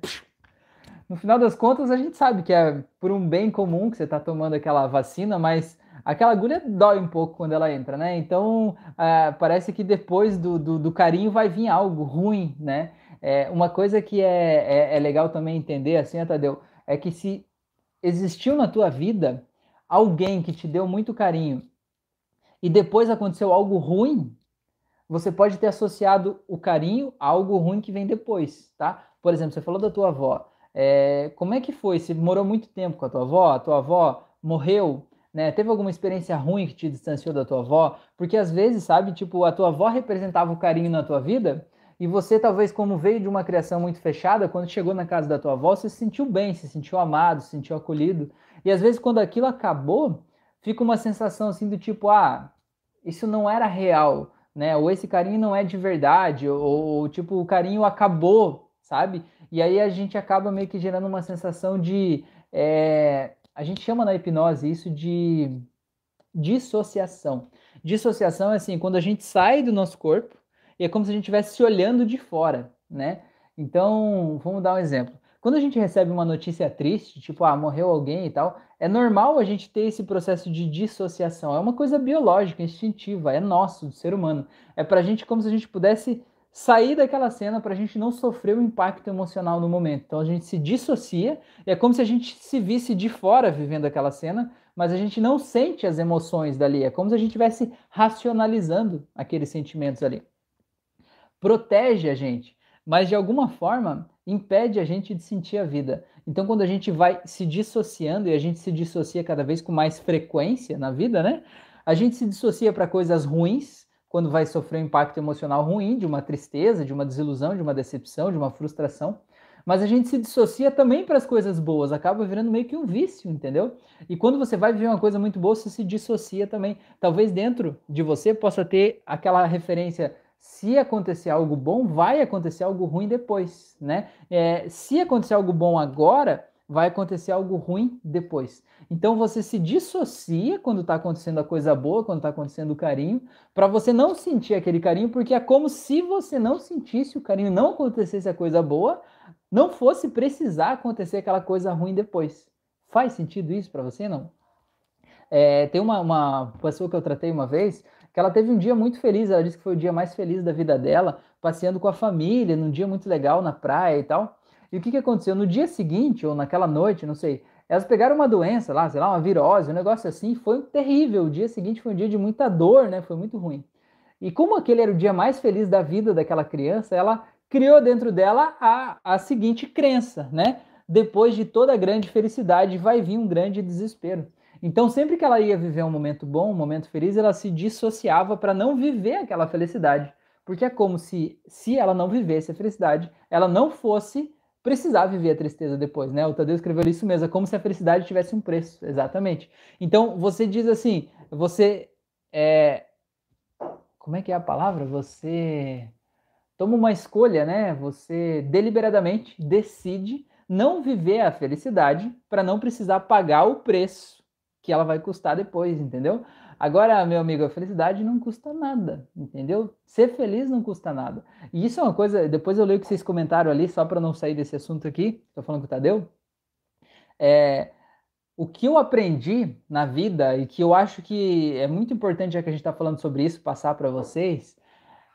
[SPEAKER 1] No final das contas, a gente sabe que é por um bem comum que você está tomando aquela vacina, mas aquela agulha dói um pouco quando ela entra, né? Então é, parece que depois do, do, do, carinho vai vir algo ruim, né? É, uma coisa que é, é, é legal também entender, assim, Tadeu, é que se existiu na tua vida alguém que te deu muito carinho e depois aconteceu algo ruim, você pode ter associado o carinho a algo ruim que vem depois, tá? Por exemplo, você falou da tua avó. É, como é que foi? Você morou muito tempo com a tua avó? A tua avó morreu? né? Teve alguma experiência ruim que te distanciou da tua avó? Porque às vezes, sabe, tipo, a tua avó representava o carinho na tua vida e você, talvez, como veio de uma criação muito fechada, quando chegou na casa da tua avó, você se sentiu bem, se sentiu amado, se sentiu acolhido. E às vezes, quando aquilo acabou, fica uma sensação assim do tipo, ah, isso não era real, né? Ou esse carinho não é de verdade, ou, ou tipo, o carinho acabou, sabe? E aí a gente acaba meio que gerando uma sensação de. É, a gente chama na hipnose isso de dissociação. Dissociação é assim, quando a gente sai do nosso corpo e é como se a gente estivesse se olhando de fora, né? Então, vamos dar um exemplo. Quando a gente recebe uma notícia triste, tipo, ah, morreu alguém e tal, é normal a gente ter esse processo de dissociação. É uma coisa biológica, instintiva, é nosso, do ser humano. É pra gente como se a gente pudesse sair daquela cena para a gente não sofrer o impacto emocional no momento. Então a gente se dissocia é como se a gente se visse de fora vivendo aquela cena, mas a gente não sente as emoções dali. É como se a gente estivesse racionalizando aqueles sentimentos ali. Protege a gente, mas de alguma forma impede a gente de sentir a vida. Então quando a gente vai se dissociando e a gente se dissocia cada vez com mais frequência na vida, né? A gente se dissocia para coisas ruins quando vai sofrer um impacto emocional ruim, de uma tristeza, de uma desilusão, de uma decepção, de uma frustração. Mas a gente se dissocia também para as coisas boas, acaba virando meio que um vício, entendeu? E quando você vai viver uma coisa muito boa, você se dissocia também. Talvez dentro de você possa ter aquela referência se acontecer algo bom, vai acontecer algo ruim depois, né? É, se acontecer algo bom agora, vai acontecer algo ruim depois. Então você se dissocia quando está acontecendo a coisa boa, quando está acontecendo o carinho, para você não sentir aquele carinho, porque é como se você não sentisse o carinho, não acontecesse a coisa boa, não fosse precisar acontecer aquela coisa ruim depois. Faz sentido isso para você, não? É, tem uma, uma pessoa que eu tratei uma vez que ela teve um dia muito feliz, ela disse que foi o dia mais feliz da vida dela, passeando com a família, num dia muito legal na praia e tal. E o que, que aconteceu? No dia seguinte, ou naquela noite, não sei, elas pegaram uma doença lá, sei lá, uma virose, um negócio assim, foi terrível. O dia seguinte foi um dia de muita dor, né? Foi muito ruim. E como aquele era o dia mais feliz da vida daquela criança, ela criou dentro dela a, a seguinte crença, né? Depois de toda grande felicidade vai vir um grande desespero. Então, sempre que ela ia viver um momento bom, um momento feliz, ela se dissociava para não viver aquela felicidade. Porque é como se, se ela não vivesse a felicidade, ela não fosse precisar viver a tristeza depois, né? O Tadeu escreveu isso mesmo, é como se a felicidade tivesse um preço, exatamente. Então, você diz assim, você é... Como é que é a palavra? Você toma uma escolha, né? Você deliberadamente decide não viver a felicidade para não precisar pagar o preço que ela vai custar depois, entendeu? Agora, meu amigo, a felicidade não custa nada, entendeu? Ser feliz não custa nada. E isso é uma coisa, depois eu leio o que vocês comentaram ali, só para não sair desse assunto aqui, estou falando com o Tadeu. É, o que eu aprendi na vida e que eu acho que é muito importante, já que a gente está falando sobre isso, passar para vocês,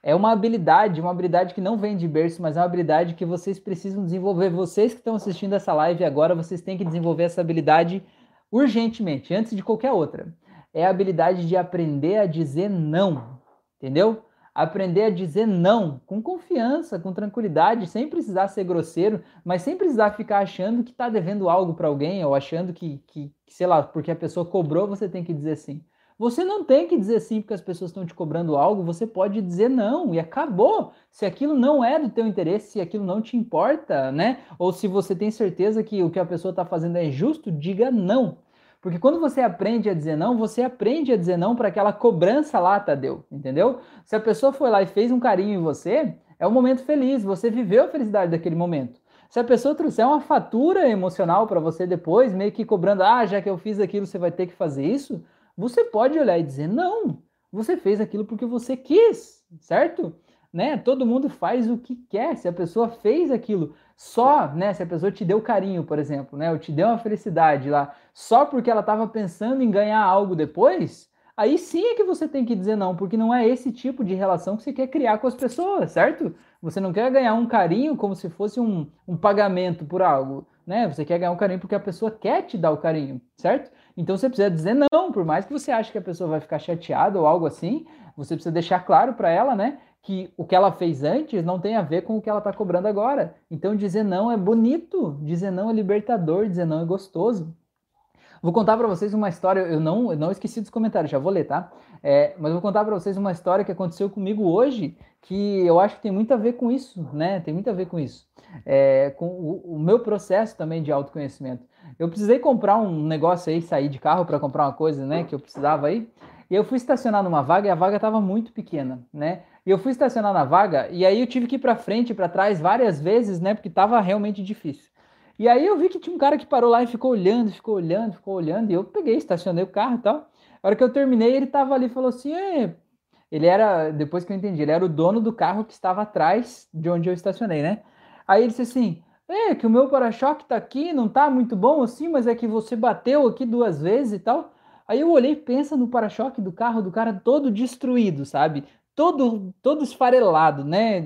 [SPEAKER 1] é uma habilidade, uma habilidade que não vem de berço, mas é uma habilidade que vocês precisam desenvolver. Vocês que estão assistindo essa live agora, vocês têm que desenvolver essa habilidade urgentemente, antes de qualquer outra. É a habilidade de aprender a dizer não, entendeu? Aprender a dizer não com confiança, com tranquilidade, sem precisar ser grosseiro, mas sem precisar ficar achando que está devendo algo para alguém ou achando que, que, sei lá, porque a pessoa cobrou, você tem que dizer sim. Você não tem que dizer sim porque as pessoas estão te cobrando algo, você pode dizer não e acabou. Se aquilo não é do teu interesse, se aquilo não te importa, né? Ou se você tem certeza que o que a pessoa está fazendo é justo, diga não. Porque quando você aprende a dizer não, você aprende a dizer não para aquela cobrança lá, Tadeu, entendeu? Se a pessoa foi lá e fez um carinho em você, é um momento feliz, você viveu a felicidade daquele momento. Se a pessoa trouxer uma fatura emocional para você depois, meio que cobrando, ah, já que eu fiz aquilo, você vai ter que fazer isso, você pode olhar e dizer: não, você fez aquilo porque você quis, certo? Né? Todo mundo faz o que quer. Se a pessoa fez aquilo só, né? Se a pessoa te deu carinho, por exemplo, né? Ou te deu uma felicidade lá, só porque ela estava pensando em ganhar algo depois, aí sim é que você tem que dizer não, porque não é esse tipo de relação que você quer criar com as pessoas, certo? Você não quer ganhar um carinho como se fosse um, um pagamento por algo, né? Você quer ganhar um carinho porque a pessoa quer te dar o carinho, certo? Então você precisa dizer não, por mais que você ache que a pessoa vai ficar chateada ou algo assim, você precisa deixar claro para ela, né, que o que ela fez antes não tem a ver com o que ela está cobrando agora. Então dizer não é bonito, dizer não é libertador, dizer não é gostoso. Vou contar para vocês uma história, eu não, eu não esqueci dos comentários, já vou ler, tá? É, mas vou contar para vocês uma história que aconteceu comigo hoje, que eu acho que tem muito a ver com isso, né? Tem muito a ver com isso. É, com o, o meu processo também de autoconhecimento. Eu precisei comprar um negócio aí, sair de carro para comprar uma coisa, né, que eu precisava aí. E eu fui estacionar numa vaga e a vaga estava muito pequena, né? E eu fui estacionar na vaga e aí eu tive que ir para frente e para trás várias vezes, né, porque estava realmente difícil. E aí eu vi que tinha um cara que parou lá e ficou olhando, ficou olhando, ficou olhando, e eu peguei, estacionei o carro e tal. A hora que eu terminei, ele estava ali e falou assim: ele era, depois que eu entendi, ele era o dono do carro que estava atrás de onde eu estacionei, né? Aí ele disse assim: é, que o meu para-choque tá aqui, não tá muito bom assim, mas é que você bateu aqui duas vezes e tal. Aí eu olhei, pensa no para-choque do carro do cara todo destruído, sabe? Todo, todo esfarelado, né?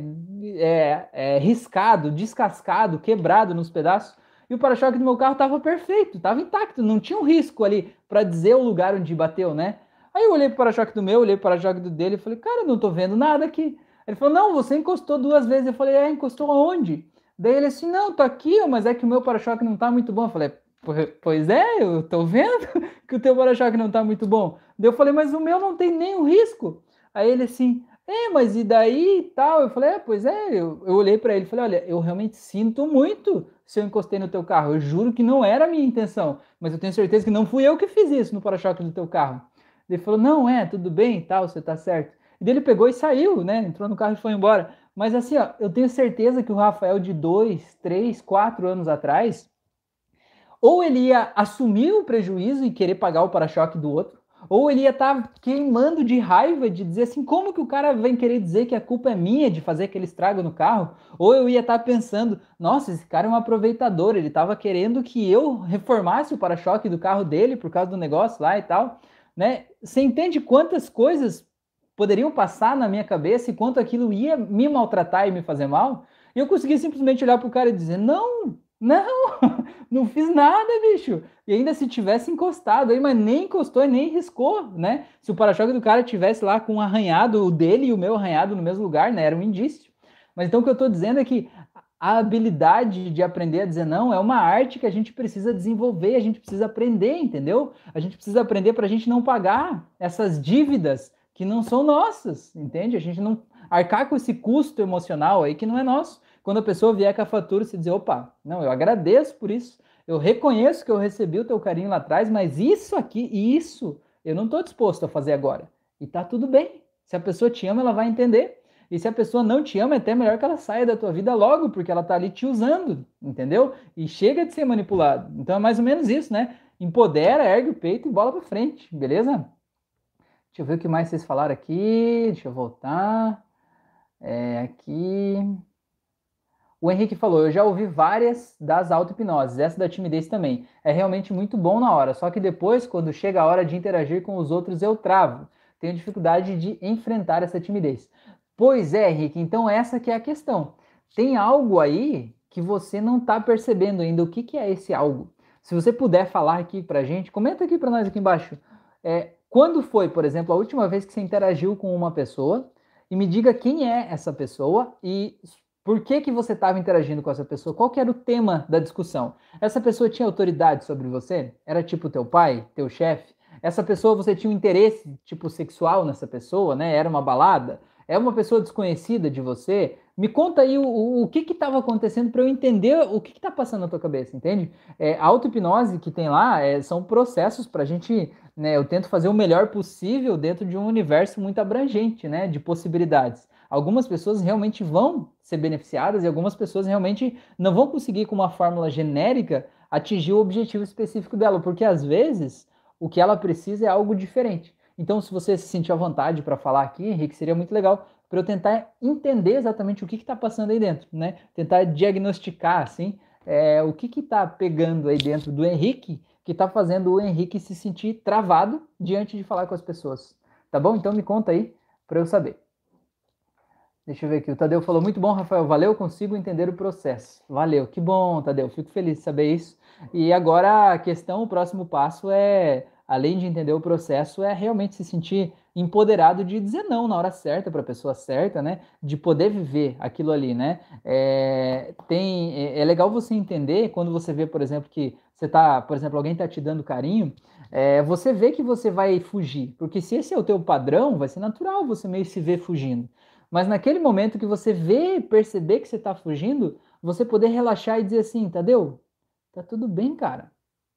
[SPEAKER 1] É, é, riscado, descascado, quebrado nos pedaços. E o para-choque do meu carro tava perfeito, tava intacto, não tinha um risco ali para dizer o lugar onde bateu, né? Aí eu olhei pro para-choque do meu, olhei pro para-choque do dele e falei, cara, não tô vendo nada aqui. Ele falou, não, você encostou duas vezes. Eu falei, é, encostou aonde? Daí ele assim, não, tô aqui, mas é que o meu para-choque não tá muito bom. Eu falei, pois é, eu tô vendo que o teu para-choque não tá muito bom. Daí eu falei, mas o meu não tem nenhum risco. Aí ele assim, é, mas e daí e tal? Eu falei, é, pois é, eu, eu olhei para ele e falei, olha, eu realmente sinto muito se eu encostei no teu carro. Eu juro que não era a minha intenção, mas eu tenho certeza que não fui eu que fiz isso no para-choque do teu carro. Ele falou, não, é, tudo bem tal, você tá certo. E daí ele pegou e saiu, né? Entrou no carro e foi embora. Mas assim, ó, eu tenho certeza que o Rafael de dois, três, quatro anos atrás, ou ele ia assumir o prejuízo e querer pagar o para-choque do outro, ou ele ia estar tá queimando de raiva de dizer assim, como que o cara vem querer dizer que a culpa é minha de fazer aquele estrago no carro? Ou eu ia estar tá pensando, nossa, esse cara é um aproveitador, ele estava querendo que eu reformasse o para-choque do carro dele por causa do negócio lá e tal, né? Você entende quantas coisas poderiam passar na minha cabeça e quanto aquilo ia me maltratar e me fazer mal. E eu consegui simplesmente olhar pro cara e dizer: não, não, não fiz nada, bicho. E ainda se tivesse encostado aí, mas nem encostou e nem riscou, né? Se o para-choque do cara tivesse lá com um arranhado, o dele e o meu arranhado no mesmo lugar, né? Era um indício. Mas então o que eu estou dizendo é que a habilidade de aprender a dizer não é uma arte que a gente precisa desenvolver, a gente precisa aprender, entendeu? A gente precisa aprender para a gente não pagar essas dívidas que não são nossas, entende? A gente não arcar com esse custo emocional aí que não é nosso. Quando a pessoa vier com a fatura, você dizer, opa, não, eu agradeço por isso, eu reconheço que eu recebi o teu carinho lá atrás, mas isso aqui, isso, eu não estou disposto a fazer agora. E tá tudo bem. Se a pessoa te ama, ela vai entender. E se a pessoa não te ama, é até melhor que ela saia da tua vida logo, porque ela tá ali te usando, entendeu? E chega de ser manipulado. Então é mais ou menos isso, né? Empodera, ergue o peito e bola para frente, beleza? Deixa eu ver o que mais vocês falaram aqui. Deixa eu voltar. É, aqui. O Henrique falou: Eu já ouvi várias das auto-hipnoses, essa da timidez também. É realmente muito bom na hora, só que depois, quando chega a hora de interagir com os outros, eu travo. Tenho dificuldade de enfrentar essa timidez. Pois é, Henrique, então essa que é a questão. Tem algo aí que você não está percebendo ainda. O que, que é esse algo? Se você puder falar aqui pra gente, comenta aqui para nós aqui embaixo. É, quando foi, por exemplo, a última vez que você interagiu com uma pessoa e me diga quem é essa pessoa e por que, que você estava interagindo com essa pessoa? Qual era o tema da discussão? Essa pessoa tinha autoridade sobre você? Era tipo teu pai, teu chefe? Essa pessoa, você tinha um interesse tipo sexual nessa pessoa, né? Era uma balada? É uma pessoa desconhecida de você? Me conta aí o, o, o que estava acontecendo para eu entender o que está passando na tua cabeça, entende? É, a auto-hipnose que tem lá é, são processos para a gente, né? Eu tento fazer o melhor possível dentro de um universo muito abrangente, né? De possibilidades algumas pessoas realmente vão ser beneficiadas e algumas pessoas realmente não vão conseguir, com uma fórmula genérica, atingir o objetivo específico dela, porque às vezes o que ela precisa é algo diferente. Então, se você se sentir à vontade para falar aqui, Henrique, seria muito legal para eu tentar entender exatamente o que está passando aí dentro, né? Tentar diagnosticar, assim, é, o que está pegando aí dentro do Henrique que está fazendo o Henrique se sentir travado diante de falar com as pessoas. Tá bom? Então me conta aí para eu saber. Deixa eu ver aqui. O Tadeu falou: muito bom, Rafael. Valeu, consigo entender o processo. Valeu, que bom, Tadeu. Fico feliz de saber isso. E agora a questão, o próximo passo é, além de entender o processo, é realmente se sentir empoderado de dizer não na hora certa para a pessoa certa, né? De poder viver aquilo ali, né? É, tem, é, é legal você entender quando você vê, por exemplo, que você tá, por exemplo, alguém tá te dando carinho, é, você vê que você vai fugir, porque se esse é o teu padrão, vai ser natural você meio se ver fugindo. Mas naquele momento que você vê, perceber que você está fugindo, você poder relaxar e dizer assim, Tadeu, tá tudo bem, cara.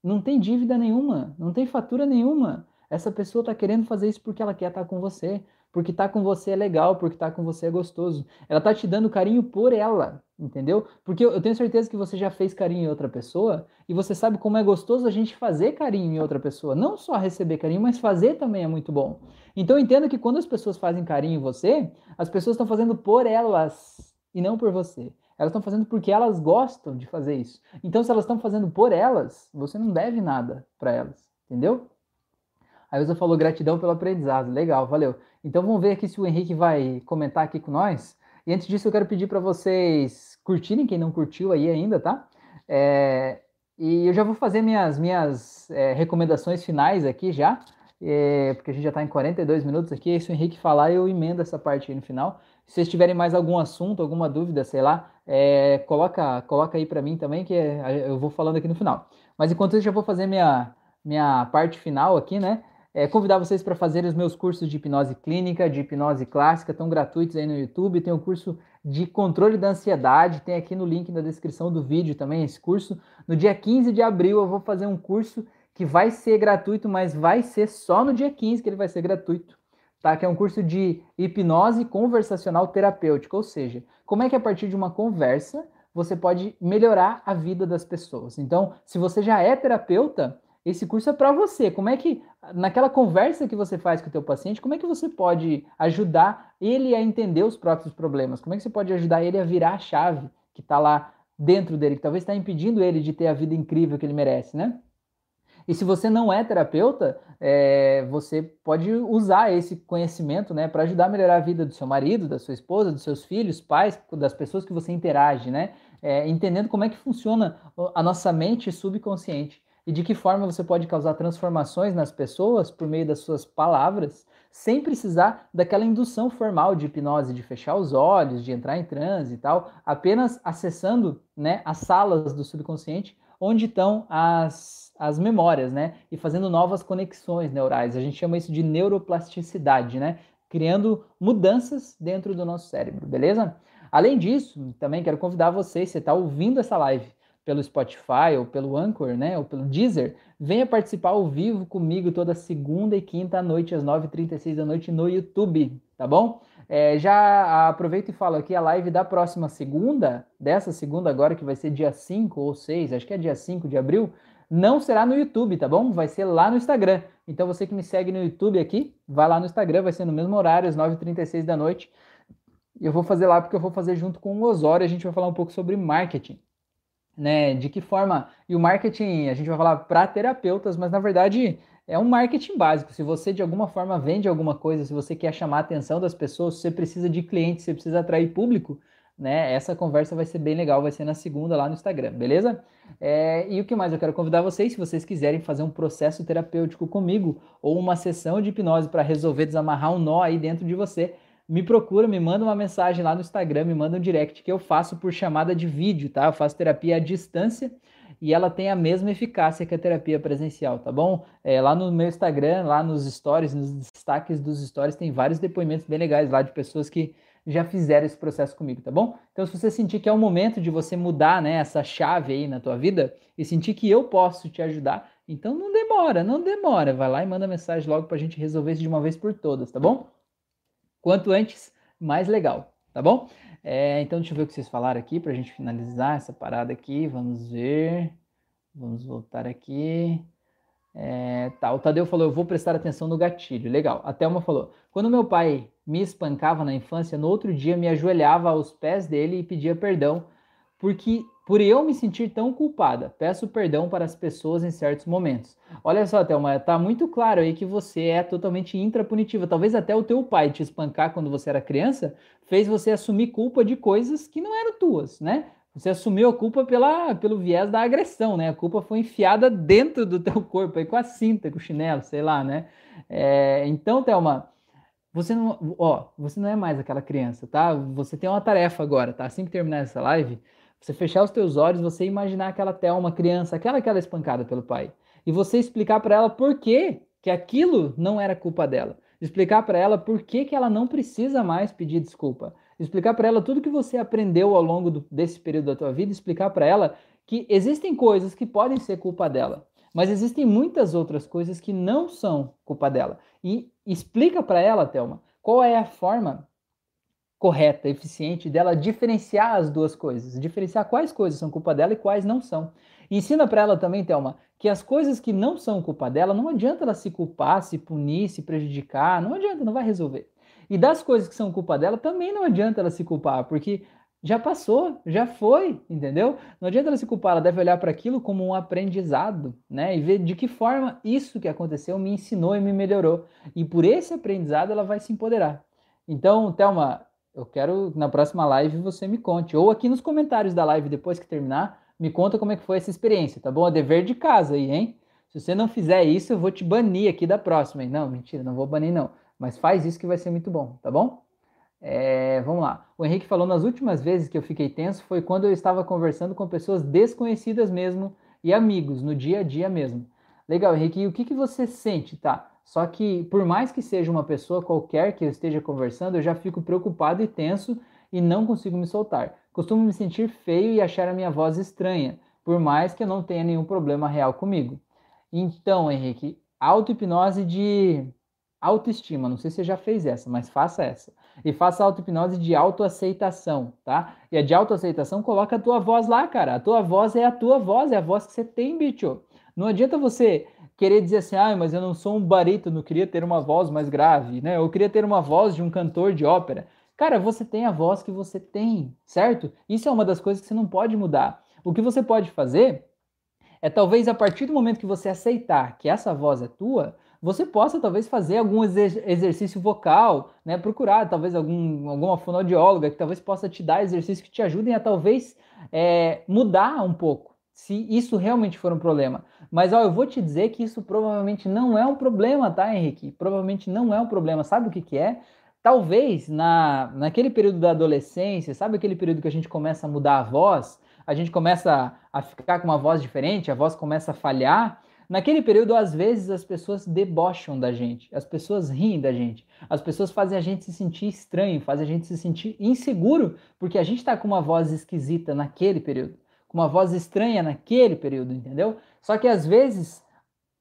[SPEAKER 1] Não tem dívida nenhuma, não tem fatura nenhuma. Essa pessoa está querendo fazer isso porque ela quer estar tá com você porque tá com você é legal, porque tá com você é gostoso. Ela tá te dando carinho por ela, entendeu? Porque eu tenho certeza que você já fez carinho em outra pessoa e você sabe como é gostoso a gente fazer carinho em outra pessoa. Não só receber carinho, mas fazer também é muito bom. Então entenda que quando as pessoas fazem carinho em você, as pessoas estão fazendo por elas e não por você. Elas estão fazendo porque elas gostam de fazer isso. Então, se elas estão fazendo por elas, você não deve nada para elas, entendeu? A Ilza falou gratidão pelo aprendizado. Legal, valeu. Então vamos ver aqui se o Henrique vai comentar aqui com nós. E antes disso, eu quero pedir para vocês curtirem, quem não curtiu aí ainda, tá? É, e eu já vou fazer minhas, minhas é, recomendações finais aqui já, é, porque a gente já está em 42 minutos aqui. E se o Henrique falar, eu emendo essa parte aí no final. Se vocês tiverem mais algum assunto, alguma dúvida, sei lá, é, coloca, coloca aí para mim também, que eu vou falando aqui no final. Mas enquanto isso, já vou fazer minha, minha parte final aqui, né? É, convidar vocês para fazerem os meus cursos de hipnose clínica, de hipnose clássica, estão gratuitos aí no YouTube. Tem o curso de controle da ansiedade, tem aqui no link na descrição do vídeo também esse curso. No dia 15 de abril eu vou fazer um curso que vai ser gratuito, mas vai ser só no dia 15 que ele vai ser gratuito, tá? Que é um curso de hipnose conversacional terapêutica, ou seja, como é que a partir de uma conversa você pode melhorar a vida das pessoas. Então, se você já é terapeuta, esse curso é para você. Como é que, naquela conversa que você faz com o teu paciente, como é que você pode ajudar ele a entender os próprios problemas? Como é que você pode ajudar ele a virar a chave que está lá dentro dele, que talvez está impedindo ele de ter a vida incrível que ele merece, né? E se você não é terapeuta, é, você pode usar esse conhecimento né, para ajudar a melhorar a vida do seu marido, da sua esposa, dos seus filhos, pais, das pessoas que você interage, né? É, entendendo como é que funciona a nossa mente subconsciente e de que forma você pode causar transformações nas pessoas por meio das suas palavras, sem precisar daquela indução formal de hipnose, de fechar os olhos, de entrar em transe e tal, apenas acessando né, as salas do subconsciente onde estão as, as memórias, né? E fazendo novas conexões neurais. A gente chama isso de neuroplasticidade, né? Criando mudanças dentro do nosso cérebro, beleza? Além disso, também quero convidar você está ouvindo essa live pelo Spotify ou pelo Anchor, né, ou pelo Deezer, venha participar ao vivo comigo toda segunda e quinta à noite, às 9h36 da noite no YouTube, tá bom? É, já aproveito e falo aqui a live da próxima segunda, dessa segunda agora, que vai ser dia 5 ou 6, acho que é dia 5 de abril, não será no YouTube, tá bom? Vai ser lá no Instagram. Então você que me segue no YouTube aqui, vai lá no Instagram, vai ser no mesmo horário, às 9h36 da noite. Eu vou fazer lá porque eu vou fazer junto com o Osório, a gente vai falar um pouco sobre marketing. Né, de que forma, e o marketing a gente vai falar para terapeutas, mas na verdade é um marketing básico. Se você de alguma forma vende alguma coisa, se você quer chamar a atenção das pessoas, se você precisa de clientes, você precisa atrair público, né? Essa conversa vai ser bem legal, vai ser na segunda lá no Instagram, beleza? É, e o que mais eu quero convidar vocês, se vocês quiserem fazer um processo terapêutico comigo ou uma sessão de hipnose para resolver desamarrar um nó aí dentro de você, me procura, me manda uma mensagem lá no Instagram, me manda um direct que eu faço por chamada de vídeo, tá? Eu faço terapia à distância e ela tem a mesma eficácia que a terapia presencial, tá bom? É, lá no meu Instagram, lá nos stories, nos destaques dos stories, tem vários depoimentos bem legais lá de pessoas que já fizeram esse processo comigo, tá bom? Então, se você sentir que é o momento de você mudar, né, essa chave aí na tua vida e sentir que eu posso te ajudar, então não demora, não demora. Vai lá e manda mensagem logo pra gente resolver isso de uma vez por todas, tá bom? Quanto antes, mais legal, tá bom? É, então, deixa eu ver o que vocês falaram aqui pra gente finalizar essa parada aqui. Vamos ver. Vamos voltar aqui. É, tá, o Tadeu falou, eu vou prestar atenção no gatilho. Legal. A Thelma falou, quando meu pai me espancava na infância, no outro dia me ajoelhava aos pés dele e pedia perdão, porque por eu me sentir tão culpada, peço perdão para as pessoas em certos momentos. Olha só, Thelma, tá muito claro aí que você é totalmente intrapunitiva. Talvez até o teu pai te espancar quando você era criança fez você assumir culpa de coisas que não eram tuas, né? Você assumiu a culpa pela, pelo viés da agressão, né? A culpa foi enfiada dentro do teu corpo, aí com a cinta, com o chinelo, sei lá, né? É, então, Thelma, você não, ó, você não é mais aquela criança, tá? Você tem uma tarefa agora, tá? Assim que terminar essa live, você fechar os teus olhos, você imaginar aquela Thelma criança, aquela que ela é espancada pelo pai, e você explicar para ela por que que aquilo não era culpa dela. Explicar para ela por que, que ela não precisa mais pedir desculpa. Explicar para ela tudo que você aprendeu ao longo do, desse período da tua vida, explicar para ela que existem coisas que podem ser culpa dela, mas existem muitas outras coisas que não são culpa dela. E explica para ela, Thelma, qual é a forma correta, eficiente dela diferenciar as duas coisas, diferenciar quais coisas são culpa dela e quais não são. E ensina para ela também, Thelma, que as coisas que não são culpa dela, não adianta ela se culpar, se punir, se prejudicar, não adianta, não vai resolver. E das coisas que são culpa dela, também não adianta ela se culpar, porque já passou, já foi, entendeu? Não adianta ela se culpar, ela deve olhar para aquilo como um aprendizado, né? E ver de que forma isso que aconteceu me ensinou e me melhorou. E por esse aprendizado ela vai se empoderar. Então, Thelma, eu quero na próxima live você me conte, ou aqui nos comentários da live depois que terminar, me conta como é que foi essa experiência, tá bom? É dever de casa aí, hein? Se você não fizer isso, eu vou te banir aqui da próxima. Não, mentira, não vou banir não. Mas faz isso que vai ser muito bom, tá bom? É, vamos lá. O Henrique falou nas últimas vezes que eu fiquei tenso foi quando eu estava conversando com pessoas desconhecidas mesmo e amigos no dia a dia mesmo. Legal, Henrique. E o que, que você sente, tá? Só que por mais que seja uma pessoa qualquer que eu esteja conversando, eu já fico preocupado e tenso e não consigo me soltar. Costumo me sentir feio e achar a minha voz estranha, por mais que eu não tenha nenhum problema real comigo. Então, Henrique, auto-hipnose de autoestima. Não sei se você já fez essa, mas faça essa e faça auto-hipnose de autoaceitação, tá? E a de autoaceitação, coloca a tua voz lá, cara. A tua voz é a tua voz, é a voz que você tem, bicho. Não adianta você querer dizer assim, ah, mas eu não sou um barítono, queria ter uma voz mais grave, né? Eu queria ter uma voz de um cantor de ópera. Cara, você tem a voz que você tem, certo? Isso é uma das coisas que você não pode mudar. O que você pode fazer é talvez a partir do momento que você aceitar que essa voz é tua, você possa talvez fazer algum exercício vocal, né? Procurar talvez algum, alguma fonoaudióloga que talvez possa te dar exercícios que te ajudem a talvez é, mudar um pouco, se isso realmente for um problema. Mas ó, eu vou te dizer que isso provavelmente não é um problema, tá, Henrique? Provavelmente não é um problema. Sabe o que, que é? Talvez na, naquele período da adolescência, sabe aquele período que a gente começa a mudar a voz, a gente começa a ficar com uma voz diferente, a voz começa a falhar. Naquele período, às vezes, as pessoas debocham da gente, as pessoas riem da gente, as pessoas fazem a gente se sentir estranho, fazem a gente se sentir inseguro, porque a gente está com uma voz esquisita naquele período, com uma voz estranha naquele período, entendeu? Só que às vezes,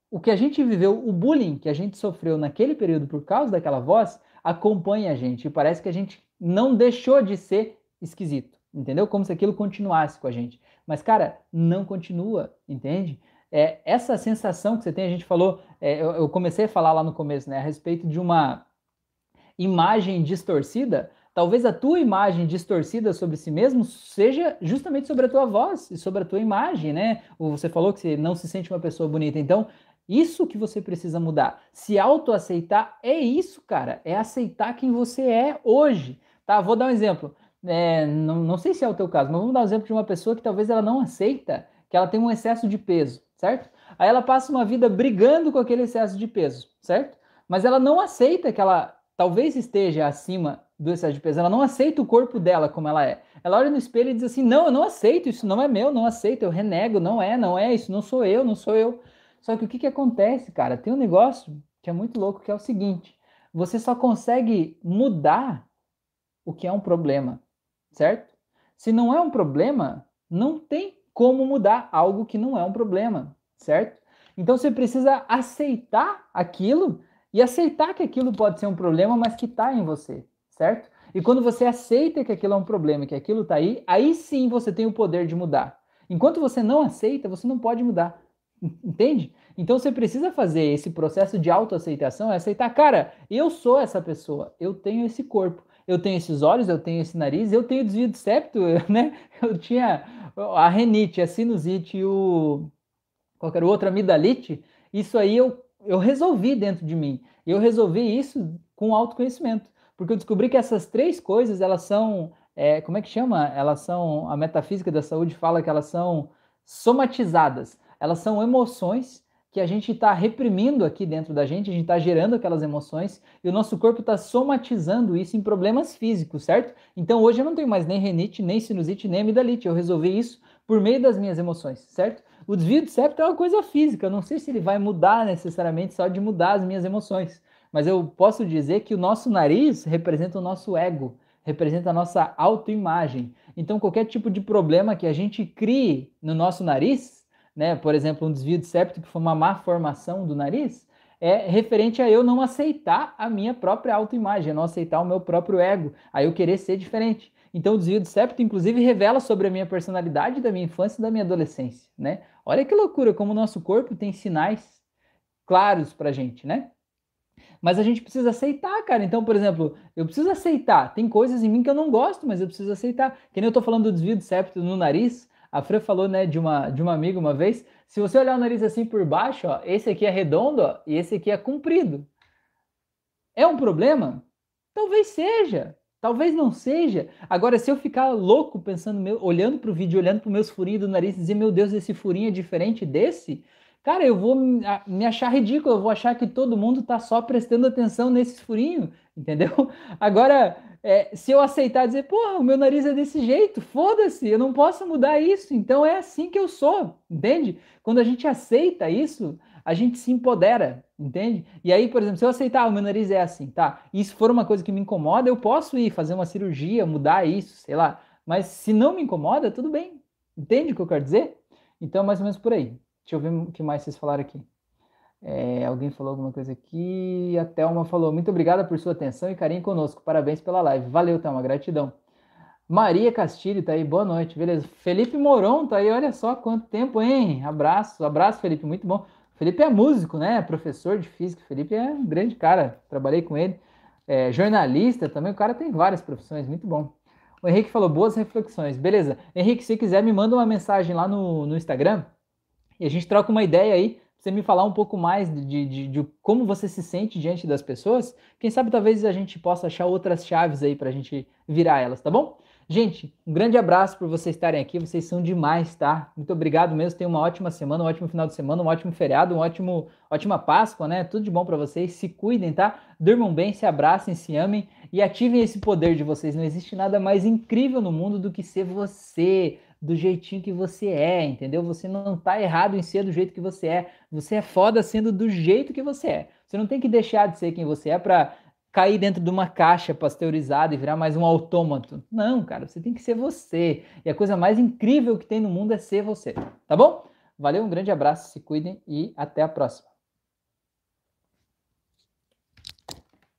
[SPEAKER 1] o que a gente viveu, o bullying que a gente sofreu naquele período por causa daquela voz, acompanha a gente e parece que a gente não deixou de ser esquisito, entendeu? Como se aquilo continuasse com a gente. Mas, cara, não continua, entende? É, essa sensação que você tem, a gente falou, é, eu, eu, comecei a falar lá no começo, né, a respeito de uma imagem distorcida, talvez a tua imagem distorcida sobre si mesmo seja justamente sobre a tua voz e sobre a tua imagem, né? Você falou que você não se sente uma pessoa bonita, então isso que você precisa mudar. Se autoaceitar é isso, cara, é aceitar quem você é hoje, tá? Vou dar um exemplo. É, não, não sei se é o teu caso, mas vamos dar um exemplo de uma pessoa que talvez ela não aceita que ela tem um excesso de peso, certo? Aí ela passa uma vida brigando com aquele excesso de peso, certo? Mas ela não aceita que ela talvez esteja acima do excesso de peso, ela não aceita o corpo dela como ela é. Ela olha no espelho e diz assim: Não, eu não aceito, isso não é meu, não aceito, eu renego, não é, não é, isso não sou eu, não sou eu. Só que o que, que acontece, cara? Tem um negócio que é muito louco, que é o seguinte: você só consegue mudar o que é um problema, certo? Se não é um problema, não tem como mudar algo que não é um problema, certo? Então você precisa aceitar aquilo e aceitar que aquilo pode ser um problema, mas que está em você, certo? E quando você aceita que aquilo é um problema, que aquilo está aí, aí sim você tem o poder de mudar. Enquanto você não aceita, você não pode mudar. Entende? Então você precisa fazer esse processo de autoaceitação, é aceitar, cara, eu sou essa pessoa, eu tenho esse corpo, eu tenho esses olhos, eu tenho esse nariz, eu tenho desvio de septo, né? Eu tinha a renite, a sinusite e o qualquer outra amidalite, isso aí eu eu resolvi dentro de mim. Eu resolvi isso com autoconhecimento, porque eu descobri que essas três coisas, elas são, é, como é que chama? Elas são, a metafísica da saúde fala que elas são somatizadas. Elas são emoções que a gente está reprimindo aqui dentro da gente, a gente está gerando aquelas emoções e o nosso corpo está somatizando isso em problemas físicos, certo? Então hoje eu não tenho mais nem renite, nem sinusite, nem amidalite. Eu resolvi isso por meio das minhas emoções, certo? O desvio de septo é uma coisa física, eu não sei se ele vai mudar necessariamente só de mudar as minhas emoções, mas eu posso dizer que o nosso nariz representa o nosso ego, representa a nossa autoimagem. Então, qualquer tipo de problema que a gente crie no nosso nariz, né, por exemplo, um desvio de septo que foi uma má formação do nariz, é referente a eu não aceitar a minha própria autoimagem, não aceitar o meu próprio ego, a eu querer ser diferente. Então, o desvio de septo, inclusive, revela sobre a minha personalidade da minha infância e da minha adolescência, né? Olha que loucura, como o nosso corpo tem sinais claros pra gente, né? Mas a gente precisa aceitar, cara. Então, por exemplo, eu preciso aceitar. Tem coisas em mim que eu não gosto, mas eu preciso aceitar. Que nem eu tô falando do desvio de septo no nariz. A Fran falou, né, de uma, de uma amiga uma vez. Se você olhar o nariz assim por baixo, ó, esse aqui é redondo, ó, e esse aqui é comprido. É um problema? Talvez seja. Talvez não seja. Agora, se eu ficar louco pensando, olhando para o vídeo, olhando para os meus furinhos do nariz e dizer, meu Deus, esse furinho é diferente desse, cara, eu vou me achar ridículo, eu vou achar que todo mundo está só prestando atenção nesse furinho, entendeu? Agora, é, se eu aceitar dizer, porra, o meu nariz é desse jeito, foda-se, eu não posso mudar isso, então é assim que eu sou, entende? Quando a gente aceita isso, a gente se empodera, entende? E aí, por exemplo, se eu aceitar, ah, o meu nariz é assim, tá? E se for uma coisa que me incomoda, eu posso ir fazer uma cirurgia, mudar isso, sei lá. Mas se não me incomoda, tudo bem. Entende o que eu quero dizer? Então, mais ou menos por aí. Deixa eu ver o que mais vocês falaram aqui. É, alguém falou alguma coisa aqui. A Thelma falou: Muito obrigada por sua atenção e carinho conosco. Parabéns pela live. Valeu, Thelma. Gratidão. Maria Castilho tá aí, boa noite, beleza. Felipe Moron tá aí, olha só quanto tempo, hein? Abraço, abraço, Felipe, muito bom. Felipe é músico, né? Professor de física. Felipe é um grande cara. Trabalhei com ele. É, jornalista também. O cara tem várias profissões. Muito bom. O Henrique falou boas reflexões. Beleza. Henrique, se quiser, me manda uma mensagem lá no, no Instagram e a gente troca uma ideia aí. Você me falar um pouco mais de, de, de, como você se sente diante das pessoas. Quem sabe talvez a gente possa achar outras chaves aí para a gente virar elas, tá bom? Gente, um grande abraço por vocês estarem aqui, vocês são demais, tá? Muito obrigado mesmo, tenham uma ótima semana, um ótimo final de semana, um ótimo feriado, um ótimo, ótima Páscoa, né? Tudo de bom para vocês, se cuidem, tá? Durmam bem, se abracem, se amem e ativem esse poder de vocês. Não existe nada mais incrível no mundo do que ser você, do jeitinho que você é, entendeu? Você não tá errado em ser do jeito que você é. Você é foda sendo do jeito que você é. Você não tem que deixar de ser quem você é para cair dentro de uma caixa pasteurizada e virar mais um autômato. Não, cara, você tem que ser você. E a coisa mais incrível que tem no mundo é ser você, tá bom? Valeu, um grande abraço, se cuidem e até a próxima.